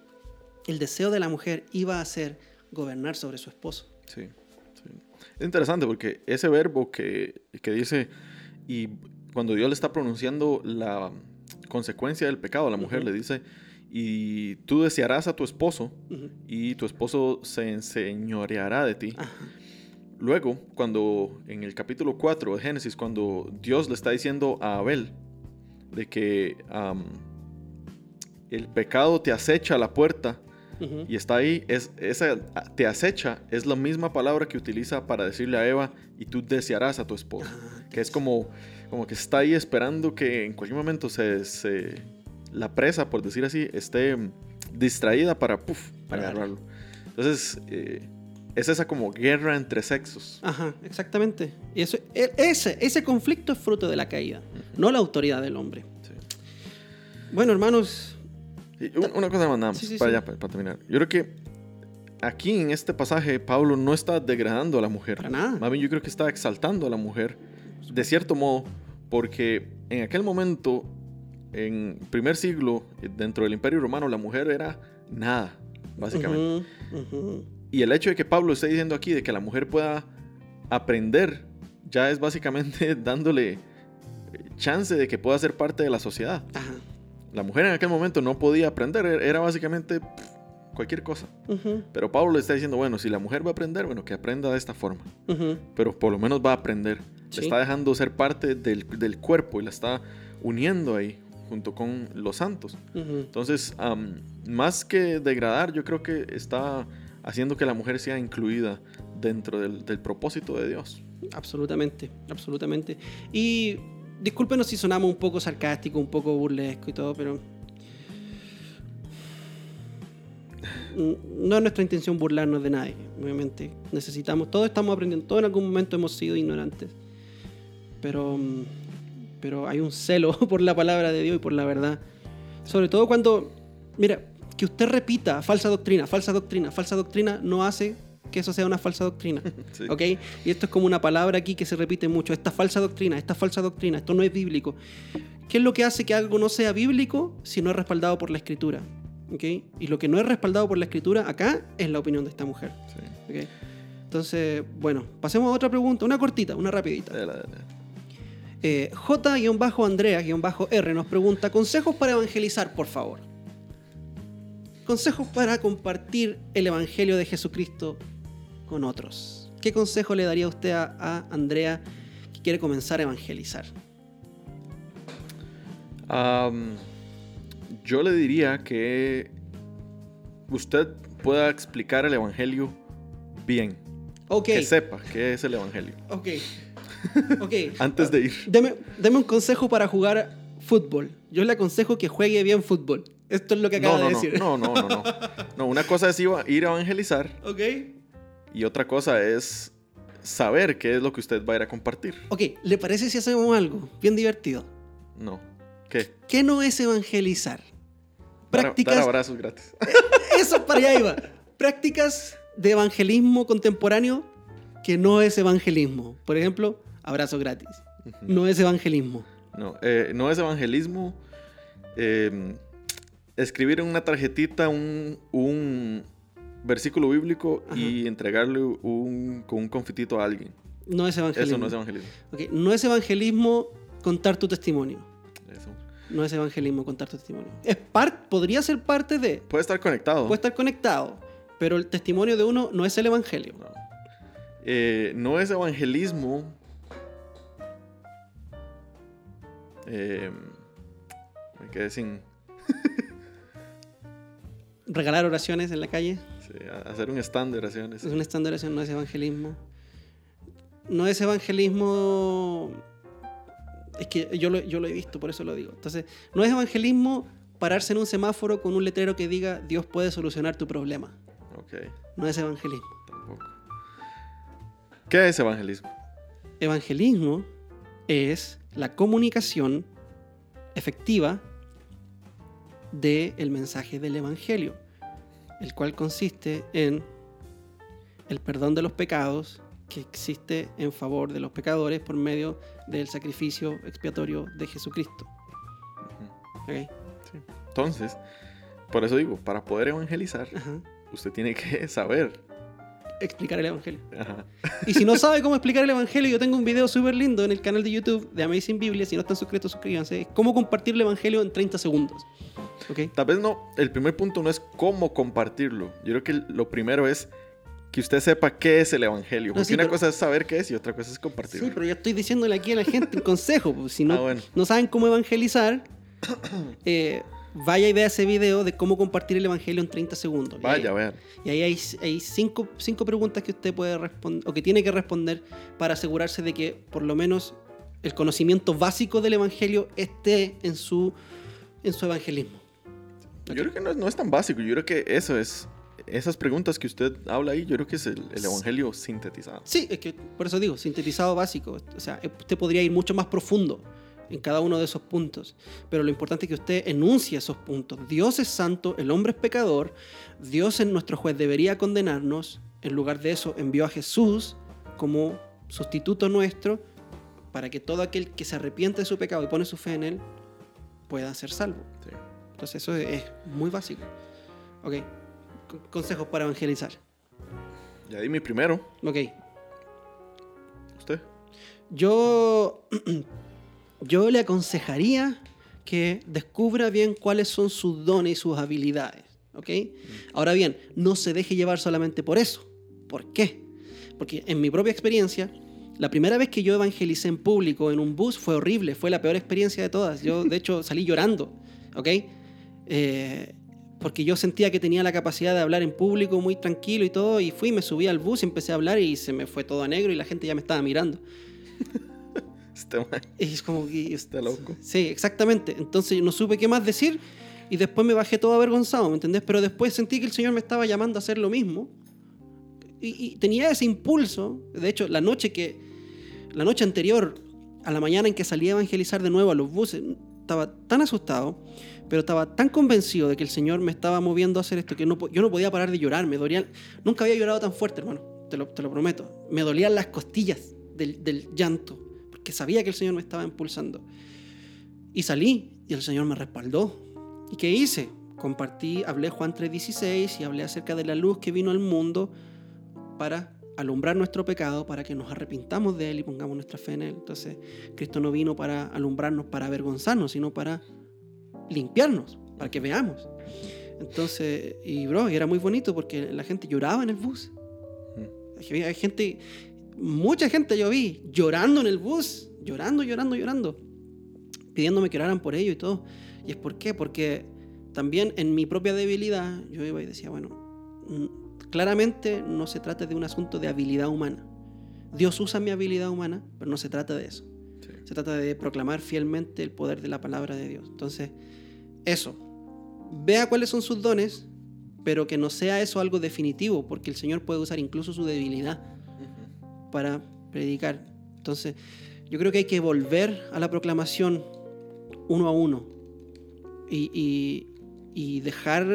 el deseo de la mujer iba a ser gobernar sobre su esposo. Sí, sí. Es interesante porque ese verbo que, que dice, y cuando Dios le está pronunciando la consecuencia del pecado a la mujer, le dice, y tú desearás a tu esposo, y tu esposo se enseñoreará de ti. Ajá. Luego, cuando en el capítulo 4 de Génesis, cuando Dios le está diciendo a Abel de que am, el pecado te acecha a la puerta Y está ahí, es, esa te acecha es la misma palabra que utiliza para decirle a Eva y tú desearás a tu esposo. Ah, Que es como, como que está ahí esperando que en cualquier momento se, se- la presa, por decir así, esté mm, distraída para, puf, para agarrarlo. Entonces, eh, es esa como guerra entre sexos. Ajá, exactamente. Y eso, e- ese, ese conflicto es fruto de la caída, no la autoridad del hombre. Sí. Bueno, hermanos, una cosa más nada más, Sí, sí, para, sí. ya, para, para terminar. Yo creo que aquí en este pasaje Pablo no está degradando a la mujer. Para nada. Más bien yo creo que está exaltando a la mujer de cierto modo porque en aquel momento, en primer siglo, eh, dentro del imperio romano, la mujer era nada, básicamente. Y el hecho de que Pablo esté diciendo aquí de que la mujer pueda aprender ya es básicamente dándole eh, chance de que pueda ser parte de la sociedad. Ajá. La mujer en aquel momento no podía aprender, e- era básicamente pff, cualquier cosa. Pero Pablo le está diciendo, bueno, si la mujer va a aprender, bueno, que aprenda de esta forma. Pero por lo menos va a aprender. Sí. Le está dejando ser parte del, del cuerpo y la está uniendo ahí junto con los santos. Entonces, más que degradar, yo creo que está haciendo que la mujer sea incluida dentro del, del propósito de Dios. Absolutamente, absolutamente. Y discúlpenos si sonamos un poco sarcástico, un poco burlesco y todo, pero no es nuestra intención burlarnos de nadie, obviamente. Necesitamos, todos estamos aprendiendo, todos en algún momento hemos sido ignorantes. Pero, pero hay un celo por la palabra de Dios y por la verdad. Sobre todo cuando, mira, que usted repita falsa doctrina, falsa doctrina, falsa doctrina, no hace que eso sea una falsa doctrina. Sí. ¿Ok? Y esto es como una palabra aquí que se repite mucho. Esta falsa doctrina, esta falsa doctrina, esto no es bíblico. ¿Qué es lo que hace que algo no sea bíblico si no es respaldado por la escritura? ¿ok? Y lo que no es respaldado por la escritura acá es la opinión de esta mujer. Entonces, bueno, pasemos a otra pregunta, una cortita, una rapidita. Dale, dale. Eh, J-Andrea-R nos pregunta, consejos para evangelizar, por favor. Consejos para compartir el Evangelio de Jesucristo con otros. ¿Qué consejo le daría usted a, a Andrea que quiere comenzar a evangelizar? Yo le diría que usted pueda explicar el Evangelio bien. Ok, Que sepa qué es el Evangelio. ok, ok. Antes de ir. Deme, deme un consejo para jugar fútbol. Yo le aconsejo que juegue bien fútbol. Esto es lo que acaba No, no, de decir. no, no, no, no. No, una cosa es iba- ir a evangelizar Ok. Y otra cosa es saber qué es lo que usted va a ir a compartir. Ok, ¿le parece si hacemos algo bien divertido? No. ¿Qué? ¿Qué no es evangelizar? Prácticas. Dar abrazos gratis. Eso para allá iba. Prácticas de evangelismo contemporáneo que no es evangelismo. Por ejemplo, abrazo gratis. No es evangelismo. No, eh, no es evangelismo. eh, escribir en una tarjetita un, un versículo bíblico y entregarle un, con un confitito a alguien. No es evangelismo. Eso no es evangelismo. No es evangelismo contar tu testimonio. Eso. No es evangelismo contar tu testimonio. Es par- podría ser parte de. Puede estar conectado. Puede estar conectado. Pero el testimonio de uno no es el evangelio. No. Eh, no es evangelismo. Eh, me quedé sin Regalar oraciones en la calle. Sí, a- hacer un stand de oraciones. Es un stand de oración, no es evangelismo. No es evangelismo. Es que yo lo, yo lo he visto, por eso lo digo. Entonces, no es evangelismo pararse en un semáforo con un letrero que diga Dios puede solucionar tu problema. No es evangelismo. tampoco. ¿Qué es evangelismo? Evangelismo es la comunicación efectiva del mensaje del Evangelio, el cual consiste en el perdón de los pecados que existe en favor de los pecadores por medio del sacrificio expiatorio de Jesucristo. Entonces, por eso digo, para poder evangelizar, Ajá. usted tiene que saber. Explicar el Evangelio. Ajá. Y si no sabe cómo explicar el Evangelio, yo tengo un video súper lindo en el canal de YouTube de Amazing Biblia. Si no están suscritos, suscríbanse. Cómo compartir el Evangelio en 30 segundos. ¿Ok? Tal vez no, el primer punto no es cómo compartirlo. Yo creo que lo primero es que usted sepa qué es el evangelio. No, Porque sí, una pero- cosa es saber qué es y otra cosa es compartirlo. Sí, pero yo estoy diciéndole aquí a la gente un consejo. si no, Ah, bueno. no saben cómo evangelizar, eh, vaya y vea ese video de cómo compartir el Evangelio en 30 segundos. Vaya, ahí- vean. Y ahí hay, hay cinco, cinco preguntas que usted puede responder o que tiene que responder para asegurarse de que por lo menos el conocimiento básico del Evangelio esté en su, en su evangelismo. Yo creo que no es, no es tan básico. Yo creo que eso es. Esas preguntas que usted habla ahí, yo creo que es el, el evangelio sintetizado. Sí, es que por eso digo, sintetizado básico. O sea, usted podría ir mucho más profundo en cada uno de esos puntos. Pero lo importante es que usted enuncie esos puntos. Dios es santo, el hombre es pecador, Dios es nuestro juez, debería condenarnos. En lugar de eso, envió a Jesús como sustituto nuestro para que todo aquel que se arrepiente de su pecado y pone su fe en él pueda ser salvo. Sí. Entonces eso es muy básico. Ok, consejos para evangelizar. Ya di mi primero. Ok, ¿Usted? Yo, yo le aconsejaría que descubra bien cuáles son sus dones y sus habilidades. ¿ok? Ahora bien, no se deje llevar solamente por eso. ¿Por qué? Porque en mi propia experiencia, la primera vez que yo evangelicé en público en un bus fue horrible, fue la peor experiencia de todas. Yo, de hecho, salí llorando. ¿ok? Eh, porque yo sentía que tenía la capacidad de hablar en público muy tranquilo y todo, y fui, me subí al bus y empecé a hablar y se me fue todo a negro y la gente ya me estaba mirando. Man Y es como que... está loco. Sí, exactamente. Entonces no supe qué más decir y después me bajé todo avergonzado, ¿me entendés? Pero después sentí que el Señor me estaba llamando a hacer lo mismo. Y, y tenía ese impulso. De hecho, la noche que... La noche anterior, a la mañana en que salí a evangelizar de nuevo a los buses, estaba tan asustado, pero estaba tan convencido de que el Señor me estaba moviendo a hacer esto que yo no podía parar de llorar. Me. Nunca había llorado tan fuerte, hermano. Te lo, te lo prometo. Me dolían las costillas del, del llanto, porque sabía que el Señor me estaba impulsando. Y salí y el Señor me respaldó. ¿Y qué hice? compartí, hablé Juan 3:16 y hablé acerca de la luz que vino al mundo para alumbrar nuestro pecado, para que nos arrepintamos de él y pongamos nuestra fe en él. Entonces, Cristo no vino para alumbrarnos, para avergonzarnos, sino para limpiarnos, para que veamos. Entonces, y bro, y era muy bonito porque la gente lloraba en el bus. Hay gente, mucha gente yo vi llorando en el bus, llorando, llorando, llorando, pidiéndome que oraran por ello y todo. ¿Y es por qué? Porque también en mi propia debilidad yo iba y decía, bueno, mm, claramente no se trata de un asunto de habilidad humana. Dios usa mi habilidad humana, pero no se trata de eso. Se trata de proclamar fielmente el poder de la palabra de Dios. Entonces, eso. Vea cuáles son sus dones, pero que no sea eso algo definitivo, porque el Señor puede usar incluso su debilidad para predicar. Entonces, yo creo que hay que volver a la proclamación uno a uno y, y dejar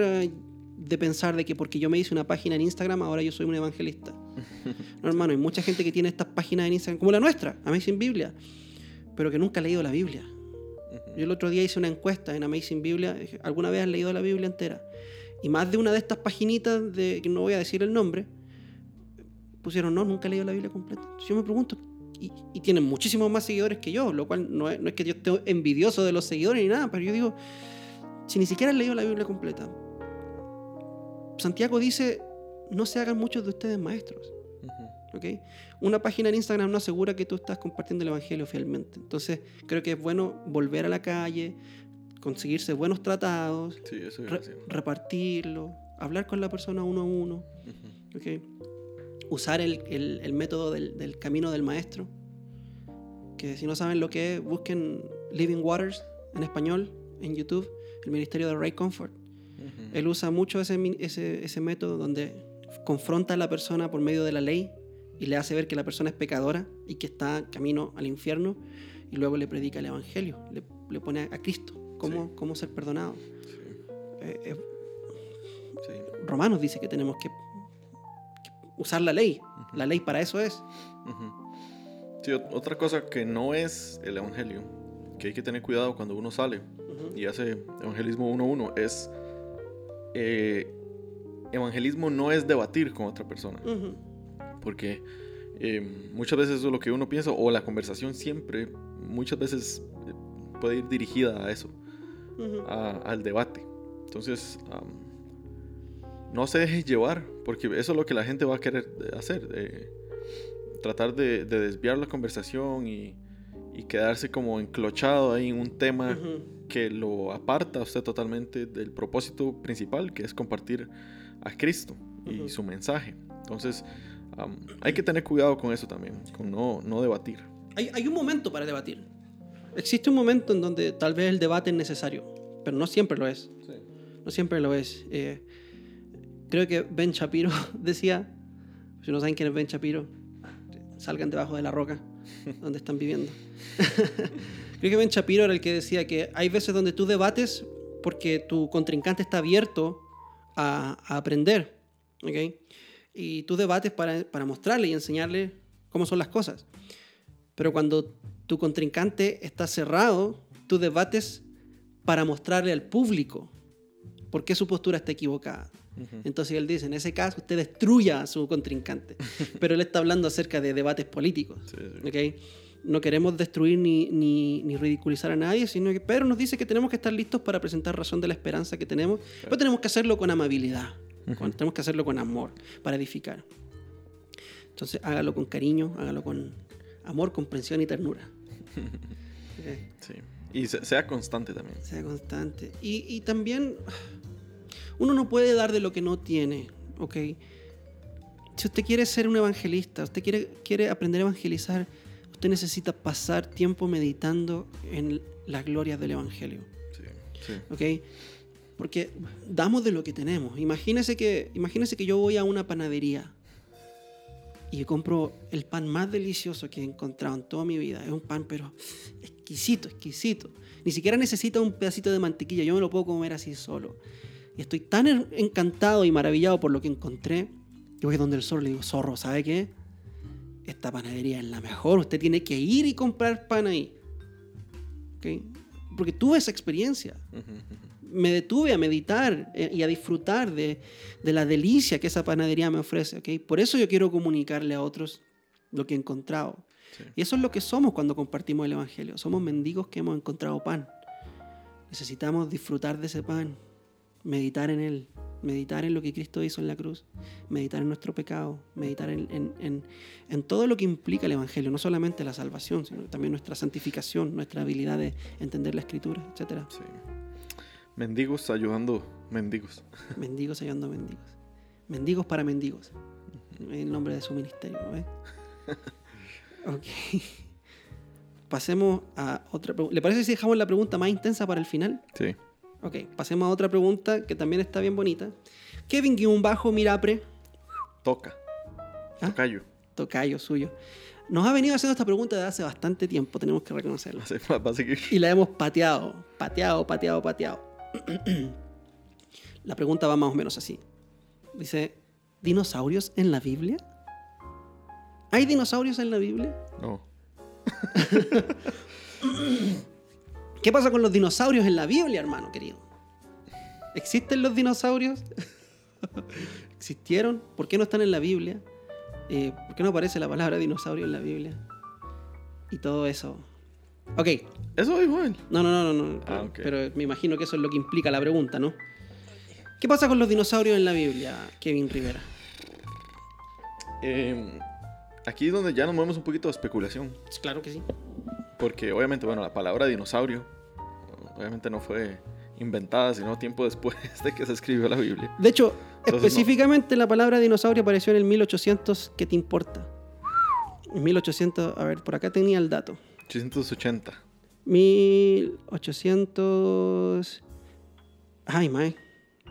de pensar de que porque yo me hice una página en Instagram, ahora yo soy un evangelista. No, hermano, hay mucha gente que tiene estas páginas en Instagram, como la nuestra, Amazing Biblia, pero que nunca ha leído la Biblia. Yo el otro día hice una encuesta en Amazing Biblia, ¿alguna vez has leído la Biblia entera? Y más de una de estas paginitas, de, que no voy a decir el nombre, pusieron, no, nunca he leído la Biblia completa. Yo me pregunto, y, tienen muchísimos más seguidores que yo, lo cual no es, no es que yo esté envidioso de los seguidores ni nada, pero yo digo, si ni siquiera has leído la Biblia completa, Santiago dice, no se hagan muchos de ustedes maestros. Una página en Instagram no asegura que tú estás compartiendo el Evangelio fielmente. Entonces, creo que es bueno volver a la calle, conseguirse buenos tratados, repartirlo, hablar con la persona uno a uno. Usar el, método del, camino del maestro. Que si no saben lo que es, busquen Living Waters en español en YouTube, el ministerio de Ray Comfort. Él usa mucho ese, ese, ese método donde confronta a la persona por medio de la ley y le hace ver que la persona es pecadora y que está camino al infierno y luego le predica el Evangelio, le, pone a Cristo, cómo, cómo ser perdonado. Eh, eh, Romanos dice que tenemos que, usar la ley, la ley para eso es. otra cosa que no es el Evangelio, que hay que tener cuidado cuando uno sale y hace evangelismo uno a uno, es eh, evangelismo no es debatir con otra persona. Porque eh, muchas veces eso es lo que uno piensa, o la conversación siempre, muchas veces eh, puede ir dirigida a eso, al debate. Entonces, no se deje llevar, porque eso es lo que la gente va a querer hacer. tratar de, desviar la conversación y, quedarse como enclochado ahí en un tema que lo aparta a usted totalmente del propósito principal, que es compartir a Cristo y su mensaje. Entonces, hay que tener cuidado con eso también, con no, no debatir. Hay, hay, un momento para debatir. Existe un momento en donde tal vez el debate es necesario, pero no siempre lo es. No siempre lo es. Eh, creo que Ben Shapiro decía, si no saben quién es Ben Shapiro, salgan debajo de la roca donde están viviendo. creo que Ben Shapiro era el que decía que hay veces donde tú debates porque tu contrincante está abierto a, aprender. ¿okay? Y tú debates para, para mostrarle y enseñarle cómo son las cosas. Pero cuando tu contrincante está cerrado, tú debates para mostrarle al público por qué su postura está equivocada. Entonces él dice, en ese caso usted destruya a su contrincante. Pero él está hablando acerca de debates políticos. ¿okay? No queremos destruir ni, ni, ridiculizar a nadie, sino que Pedro nos dice que tenemos que estar listos para presentar razón de la esperanza que tenemos, pero tenemos que hacerlo con amabilidad, tenemos que hacerlo con amor, para edificar. Entonces hágalo con cariño, hágalo con amor, comprensión y ternura. Sí. Y sea constante también. Sea constante. Y, y, también uno no puede dar de lo que no tiene, ¿ok? Si usted quiere ser un evangelista, usted quiere, quiere aprender a evangelizar, usted necesita pasar tiempo meditando en las glorias del Evangelio. Sí, ¿Ok? Porque damos de lo que tenemos. Imagínese que, imagínese que yo voy a una panadería y compro el pan más delicioso que he encontrado en toda mi vida. Es un pan, pero exquisito, exquisito. Ni siquiera necesita un pedacito de mantequilla. Yo me lo puedo comer así solo. Y estoy tan encantado y maravillado por lo que encontré. Yo voy donde el zorro le digo, zorro, ¿sabe qué? Esta panadería es la mejor, usted tiene que ir y comprar pan ahí. ¿Okay? Porque tuve esa experiencia. me detuve a meditar eh, y a disfrutar de, de la delicia que esa panadería me ofrece. ¿ok? Por eso yo quiero comunicarle a otros lo que he encontrado. Sí. Y eso es lo que somos cuando compartimos el Evangelio. Somos mendigos que hemos encontrado pan. Necesitamos disfrutar de ese pan, meditar en él, meditar en lo que Cristo hizo en la cruz, meditar en nuestro pecado, meditar en, en- en- en todo lo que implica el Evangelio, no solamente la salvación, sino también nuestra santificación, nuestra habilidad de entender la Escritura, etc. Sí. Mendigos ayudando mendigos. Mendigos ayudando mendigos. Mendigos para mendigos. El nombre de su ministerio, ¿ves? Ok. Pasemos a otra pregunta. ¿Le parece si dejamos la pregunta más intensa para el final? Sí. Ok, pasemos a otra pregunta que también está bien bonita. Kevin guion bajo Mirapre, Toca. ¿Ah? Tocayo. tocayo suyo, nos ha venido haciendo esta pregunta desde hace bastante tiempo, tenemos que reconocerlo. Y la hemos pateado, pateado, pateado, pateado. la pregunta va más o menos así. Dice, ¿dinosaurios en la Biblia? ¿Hay dinosaurios en la Biblia? No. ¿Qué pasa con los dinosaurios en la Biblia, hermano querido? ¿Existen los dinosaurios? ¿Existieron? ¿Por qué no están en la Biblia? Eh, ¿Por qué no aparece la palabra dinosaurio en la Biblia? Y todo eso. Ok, Eso dijo él. no, no, no, no, no. Ah, ok. Pero me imagino que eso es lo que implica la pregunta, ¿no? ¿Qué pasa con los dinosaurios en la Biblia, Kevin Rivera? Eh, aquí es donde ya nos movemos un poquito de especulación. Claro que sí. Porque obviamente, bueno, la palabra dinosaurio obviamente no fue inventada, sino tiempo después de que se escribió la Biblia. De hecho, Entonces, no. específicamente la palabra dinosaurio apareció en el 1800. ¿Qué te importa? En 1800, a ver, por acá tenía el dato. 880. 1800. Ay, mae.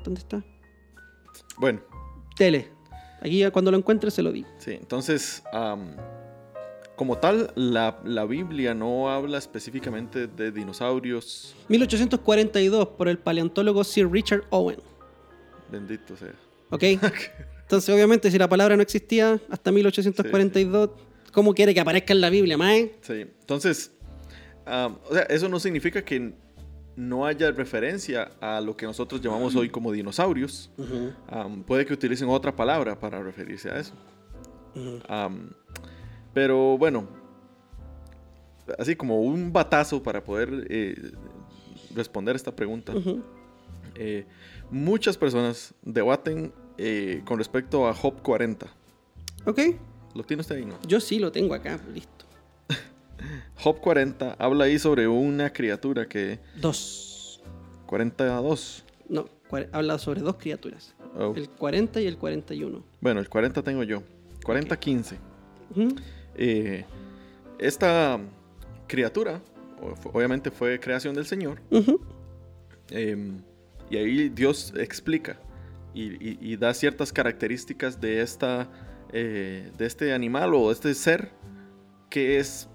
¿Dónde está? Bueno, Tele. Aquí cuando lo encuentre se lo digo. sí, entonces, como tal, la, la Biblia no habla específicamente de dinosaurios. 1842 por el paleontólogo Sir Richard Owen. Bendito sea. ¿Ok? Entonces, obviamente, si la palabra no existía hasta 1842, ¿cómo quiere que aparezca en la Biblia, mae? Sí, entonces, am, o sea, eso no significa que no haya referencia a lo que nosotros llamamos hoy como dinosaurios. Am, puede que utilicen otra palabra para referirse a eso. Am, pero bueno, así como un batazo para poder eh, responder esta pregunta. Ujú. eh, muchas personas debaten eh, con respecto a Job 40. ¿Ok? ¿Lo tiene usted ahí, no? Yo sí lo tengo acá, listo. Job 40 habla ahí sobre una criatura que... Dos. 42. No, habla sobre dos criaturas. Oh, El 40 y el 41. Bueno, el 40 tengo yo. 40-15. Ujú. Eh, esta criatura, obviamente fue creación del Señor, eh, y ahí Dios explica y, y- y da ciertas características de, esta, eh, de este animal o de este ser que es,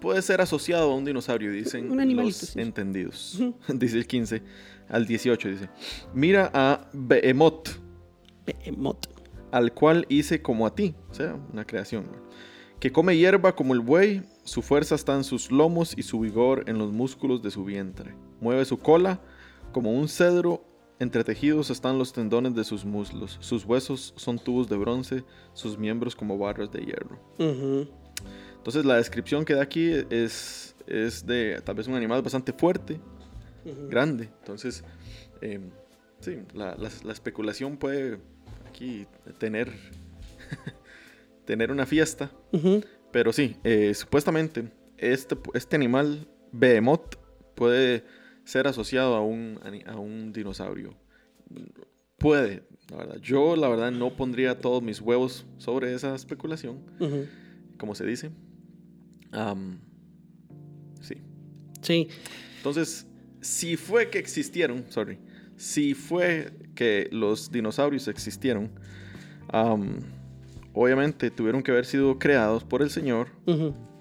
puede ser asociado a un dinosaurio, dicen Un los sí. entendidos. Dice el 15 al 18, dice, mira a Behemoth, Behemoth. al cual hice como a ti, o sea, una creación. Que come hierba como el buey, su fuerza está en sus lomos y su vigor en los músculos de su vientre. Mueve su cola como un cedro, entretejidos están los tendones de sus muslos, sus huesos son tubos de bronce, sus miembros como barras de hierro. Ujú. Entonces la descripción que da aquí es, es de tal vez un animal bastante fuerte, Ujú. grande. Entonces, eh, sí, la, la- la especulación puede aquí tener, tener una fiesta. Pero sí, eh, supuestamente este, este animal, Behemoth, puede ser asociado a un, a un dinosaurio. Puede, la verdad. Yo, la verdad, no pondría todos mis huevos sobre esa especulación, como se dice. Sí. Sí. Entonces, si fue que existieron, sorry, si fue que los dinosaurios existieron, obviamente tuvieron que haber sido creados por el Señor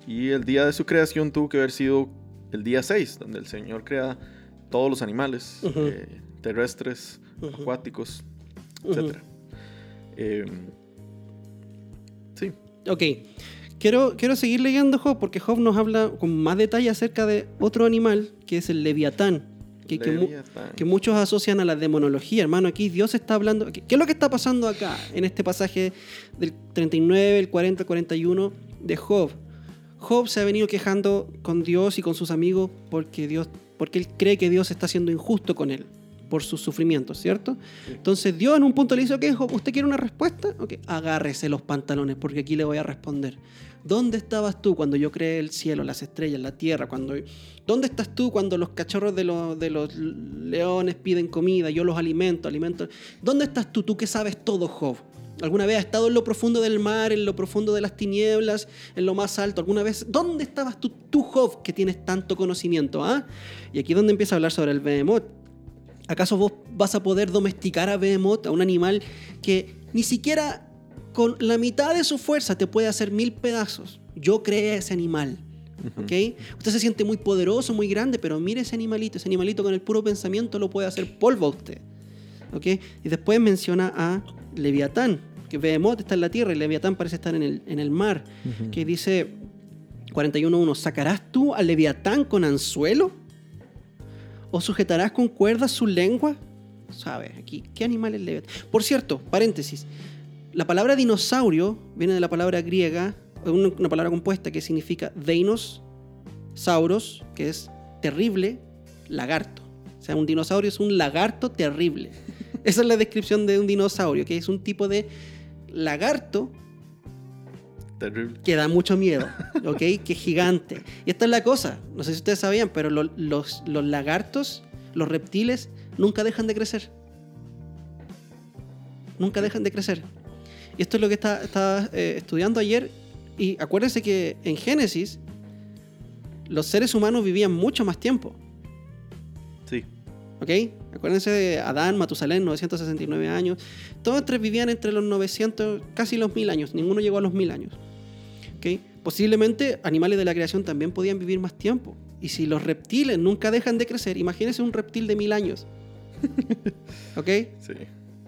y el día de su creación tuvo que haber sido el día 6, donde el Señor crea todos los animales eh, terrestres, acuáticos, etc. Em, sí, Ok. Quiero, quiero seguir leyendo Job porque Job nos habla con más detalle acerca de otro animal que es el leviatán, que, que mu- Leviatán. que muchos asocian a la demonología, hermano. Aquí Dios está hablando. ¿Qué, es lo que está pasando acá en este pasaje del 39, el 40, 41 de Job? Job se ha venido quejando con Dios y con sus amigos porque Dios, porque él cree que Dios está siendo injusto con él por sus sufrimientos, ¿cierto? Entonces Dios en un punto le dice, ok, Job, ¿usted quiere una respuesta? Ok, agárrese los pantalones porque aquí le voy a responder. ¿Dónde estabas tú cuando yo creé el cielo, las estrellas, la tierra? Cuando, ¿Dónde estás tú cuando los cachorros de los, de los leones piden comida? Yo los alimento, alimento. ¿Dónde estás tú, tú que sabes todo, Job? ¿Alguna vez has estado en lo profundo del mar, en lo profundo de las tinieblas, en lo más alto? ¿Alguna vez? ¿Dónde estabas tú, tú Job, que tienes tanto conocimiento? ¿ah? Y aquí es donde empieza a hablar sobre el behemoth. ¿Acaso vos vas a poder domesticar a Behemoth, a un animal que ni siquiera con la mitad de su fuerza te puede hacer mil pedazos? Yo creé ese animal. ¿Ok? Usted se siente muy poderoso, muy grande, pero mire ese animalito. Ese animalito con el puro pensamiento lo puede hacer polvo a usted. ¿ok? Y después menciona a Leviatán, que Behemoth está en la tierra y Leviatán parece estar en el, en el mar. Que dice 41.1, ¿sacarás tú a Leviatán con anzuelo? ¿O sujetarás con cuerdas su lengua? ¿Sabes? Aquí, ¿qué animal es Leviatán? Por cierto, paréntesis. La palabra dinosaurio viene de la palabra griega, una, palabra compuesta que significa deinos, sauros, que es terrible, lagarto. O sea, un dinosaurio es un lagarto terrible. Esa es la descripción de un dinosaurio, que es un tipo de lagarto Terrible. que da mucho miedo, ¿ok? que es gigante. Y esta es la cosa, no sé si ustedes sabían, pero lo- los, los lagartos, los reptiles, nunca dejan de crecer. Nunca dejan de crecer. Y esto es lo que está- estaba eh, estudiando ayer. Y acuérdense que en Génesis, los seres humanos vivían mucho más tiempo. Sí. ¿Ok? Acuérdense de Adán, Matusalén, 969 años. Todos tres vivían entre los 900, casi los 1000 años. Ninguno llegó a los 1000 años. ¿Ok? Posiblemente animales de la creación también podían vivir más tiempo. Y si los reptiles nunca dejan de crecer, imagínense un reptil de 1000 años. ¿Ok? Sí.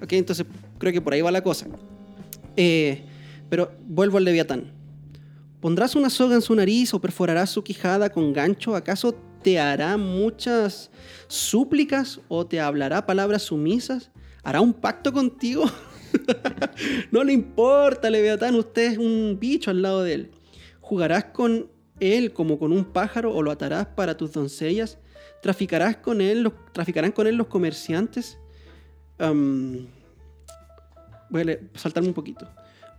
Ok, entonces creo que por ahí va la cosa. Eh, pero vuelvo al Leviatán. ¿Pondrás una soga en su nariz o perforarás su quijada con gancho? ¿Acaso te hará muchas súplicas o te hablará palabras sumisas? ¿Hará un pacto contigo? no le importa, Leviatán, usted es un bicho al lado de él. ¿Jugarás con él como con un pájaro o lo atarás para tus doncellas? ¿Traficarás con él, los- ¿Traficarán con él los comerciantes? Voy a saltarme un poquito.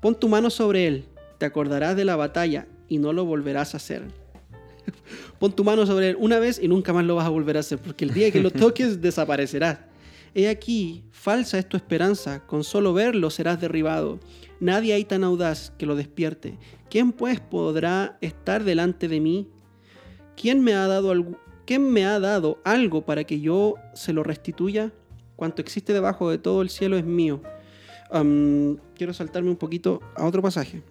Pon tu mano sobre él, te acordarás de la batalla y no lo volverás a hacer. Pon tu mano sobre él una vez y nunca más lo vas a volver a hacer, porque el día que lo toques desaparecerás. He aquí, falsa es tu esperanza, con solo verlo serás derribado. Nadie hay tan audaz que lo despierte. ¿Quién pues podrá estar delante de mí? ¿Quién me ha dado algo, ¿quién me ha dado algo para que yo se lo restituya? Cuanto existe debajo de todo el cielo es mío. Quiero saltarme un poquito a otro pasaje,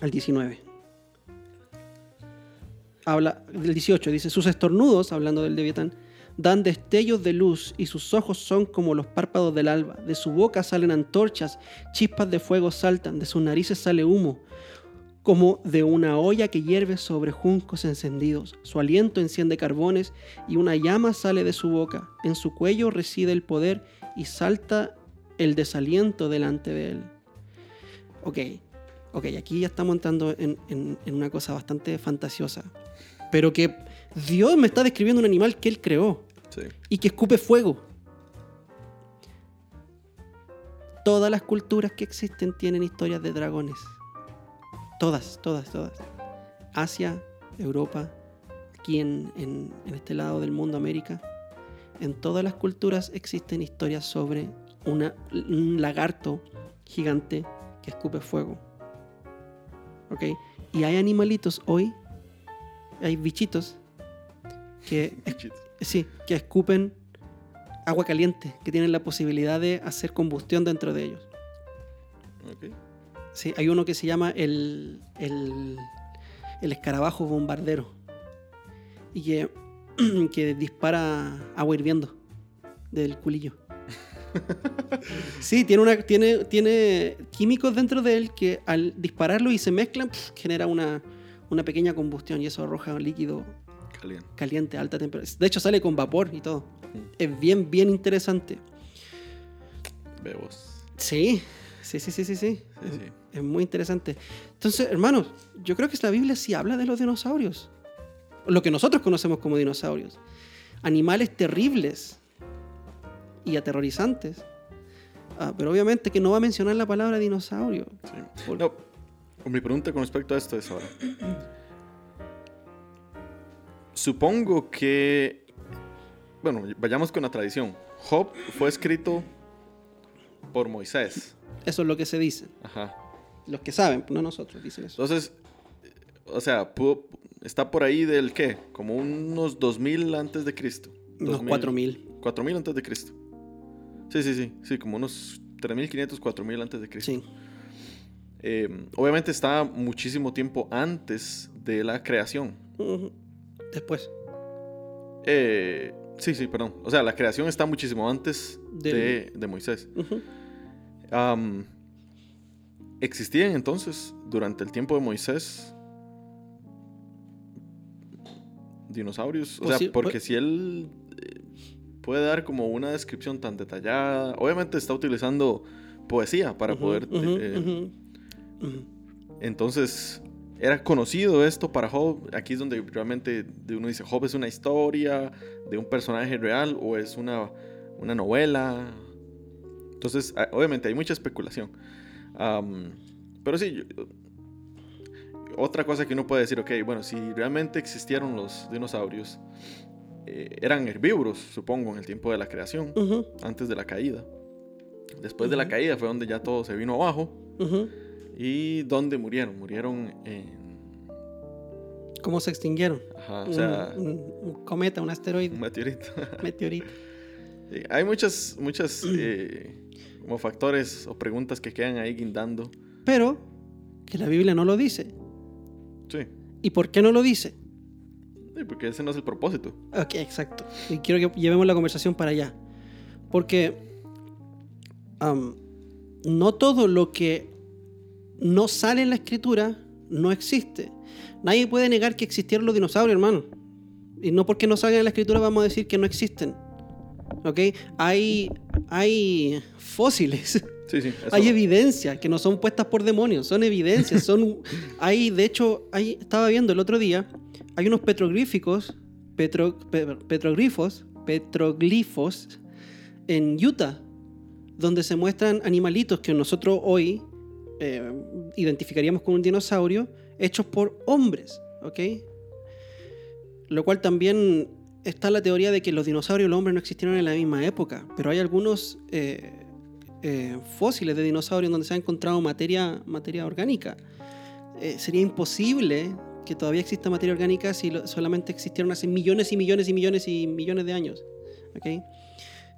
al 19. Habla del 18, dice, sus estornudos, hablando del Leviatán, dan destellos de luz y sus ojos son como los párpados del alba. De su boca salen antorchas, chispas de fuego saltan, de sus narices sale humo, como de una olla que hierve sobre juncos encendidos. Su aliento enciende carbones y una llama sale de su boca. En su cuello reside el poder y salta el desaliento delante de él. Ok, ok, aquí ya estamos entrando en, en- en una cosa bastante fantasiosa. Pero que Dios me está describiendo un animal que él creó Sí. y que escupe fuego. Todas las culturas que existen tienen historias de dragones. Todas, todas, todas. Asia, Europa, aquí en, en- en este lado del mundo, América. En todas las culturas existen historias sobre una- un lagarto gigante que escupe fuego. ¿Ok? Y hay animalitos hoy, hay bichitos que Sí, que escupen agua caliente, que tienen la posibilidad de hacer combustión dentro de ellos. Ok. Sí, hay uno que se llama el, el, el escarabajo bombardero y que, que dispara agua hirviendo del culillo. Sí, tiene, una, tiene, tiene químicos dentro de él que al dispararlo y se mezclan, genera una, una pequeña combustión y eso arroja un líquido Caliente. caliente, a alta temperatura. De hecho, sale con vapor y todo. Es bien, bien interesante. Bebos. Sí, sí, sí, sí, sí. sí. Sí, Es-. Es muy interesante. Entonces, hermanos, yo creo que la Biblia sí habla de los dinosaurios. Lo que nosotros conocemos como dinosaurios. Animales terribles y aterrorizantes. Ah, pero obviamente que no va a mencionar la palabra dinosaurio. Sí. Por- No, mi pregunta con respecto a esto es ahora. Supongo que, bueno, vayamos con la tradición. Job fue escrito por Moisés. Eso es lo que se dice. Ajá. Los que saben, no nosotros, dicen eso. Entonces, o sea, pudo- está por ahí del qué? Como unos 2000 antes de Cristo. Unos 2000, 4000. 4000 antes de Cristo. Sí, sí, sí, sí, como unos 3500, 4000 antes de Cristo. Sí. Eh, obviamente está muchísimo tiempo antes de la creación. Después. Eh, sí, sí, perdón. O sea, la creación está muchísimo antes de, de Moisés. ¿Existían entonces, durante el tiempo de Moisés, dinosaurios? O Pues sea, porque pues- si él puede dar como una descripción tan detallada, obviamente está utilizando poesía para poder... eh. Entonces, era conocido esto para Job. Aquí es donde realmente uno dice, Job es una historia de un personaje real o es una, una novela. Entonces, a- obviamente hay mucha especulación. Pero sí, yo- otra cosa que uno puede decir, ok, bueno, si realmente existieron los dinosaurios, eh, eran herbívoros, supongo, en el tiempo de la creación, antes de la caída. Después de la caída fue donde ya todo se vino abajo. ¿Y dónde murieron? Murieron en... ¿Cómo se extinguieron? Ajá, o Un- sea, un, un cometa, un asteroide, un meteorito. meteorito. Sí, Hay muchas, muchas eh, como factores o preguntas que quedan ahí guindando. Pero que la Biblia no lo dice. Sí, ¿Y por qué no lo dice? Sí, porque ese no es el propósito. Ok, exacto. Y quiero que llevemos la conversación para allá. Porque no todo lo que no sale en la escritura no existe. Nadie puede negar que existieron los dinosaurios, hermano. Y no porque no salgan en la escritura vamos a decir que no existen. ¿Ok? Hay, hay fósiles. Sí, sí. Hay evidencias que no son puestas por demonios, son evidencias, son hay de hecho, hay, estaba viendo el otro día, hay unos petroglíficos, petro- pe- petroglifos, petroglifos en Utah donde se muestran animalitos que nosotros hoy eh, identificaríamos como un dinosaurio hechos por hombres, ¿ok? Lo cual también está la teoría de que los dinosaurios y los hombres no existieron en la misma época, pero hay algunos eh, eh, fósiles de dinosaurios donde se ha encontrado materia, orgánica. Sería imposible que todavía exista materia orgánica si lo- solamente existieron hace millones y millones y millones y millones de años. ¿ok?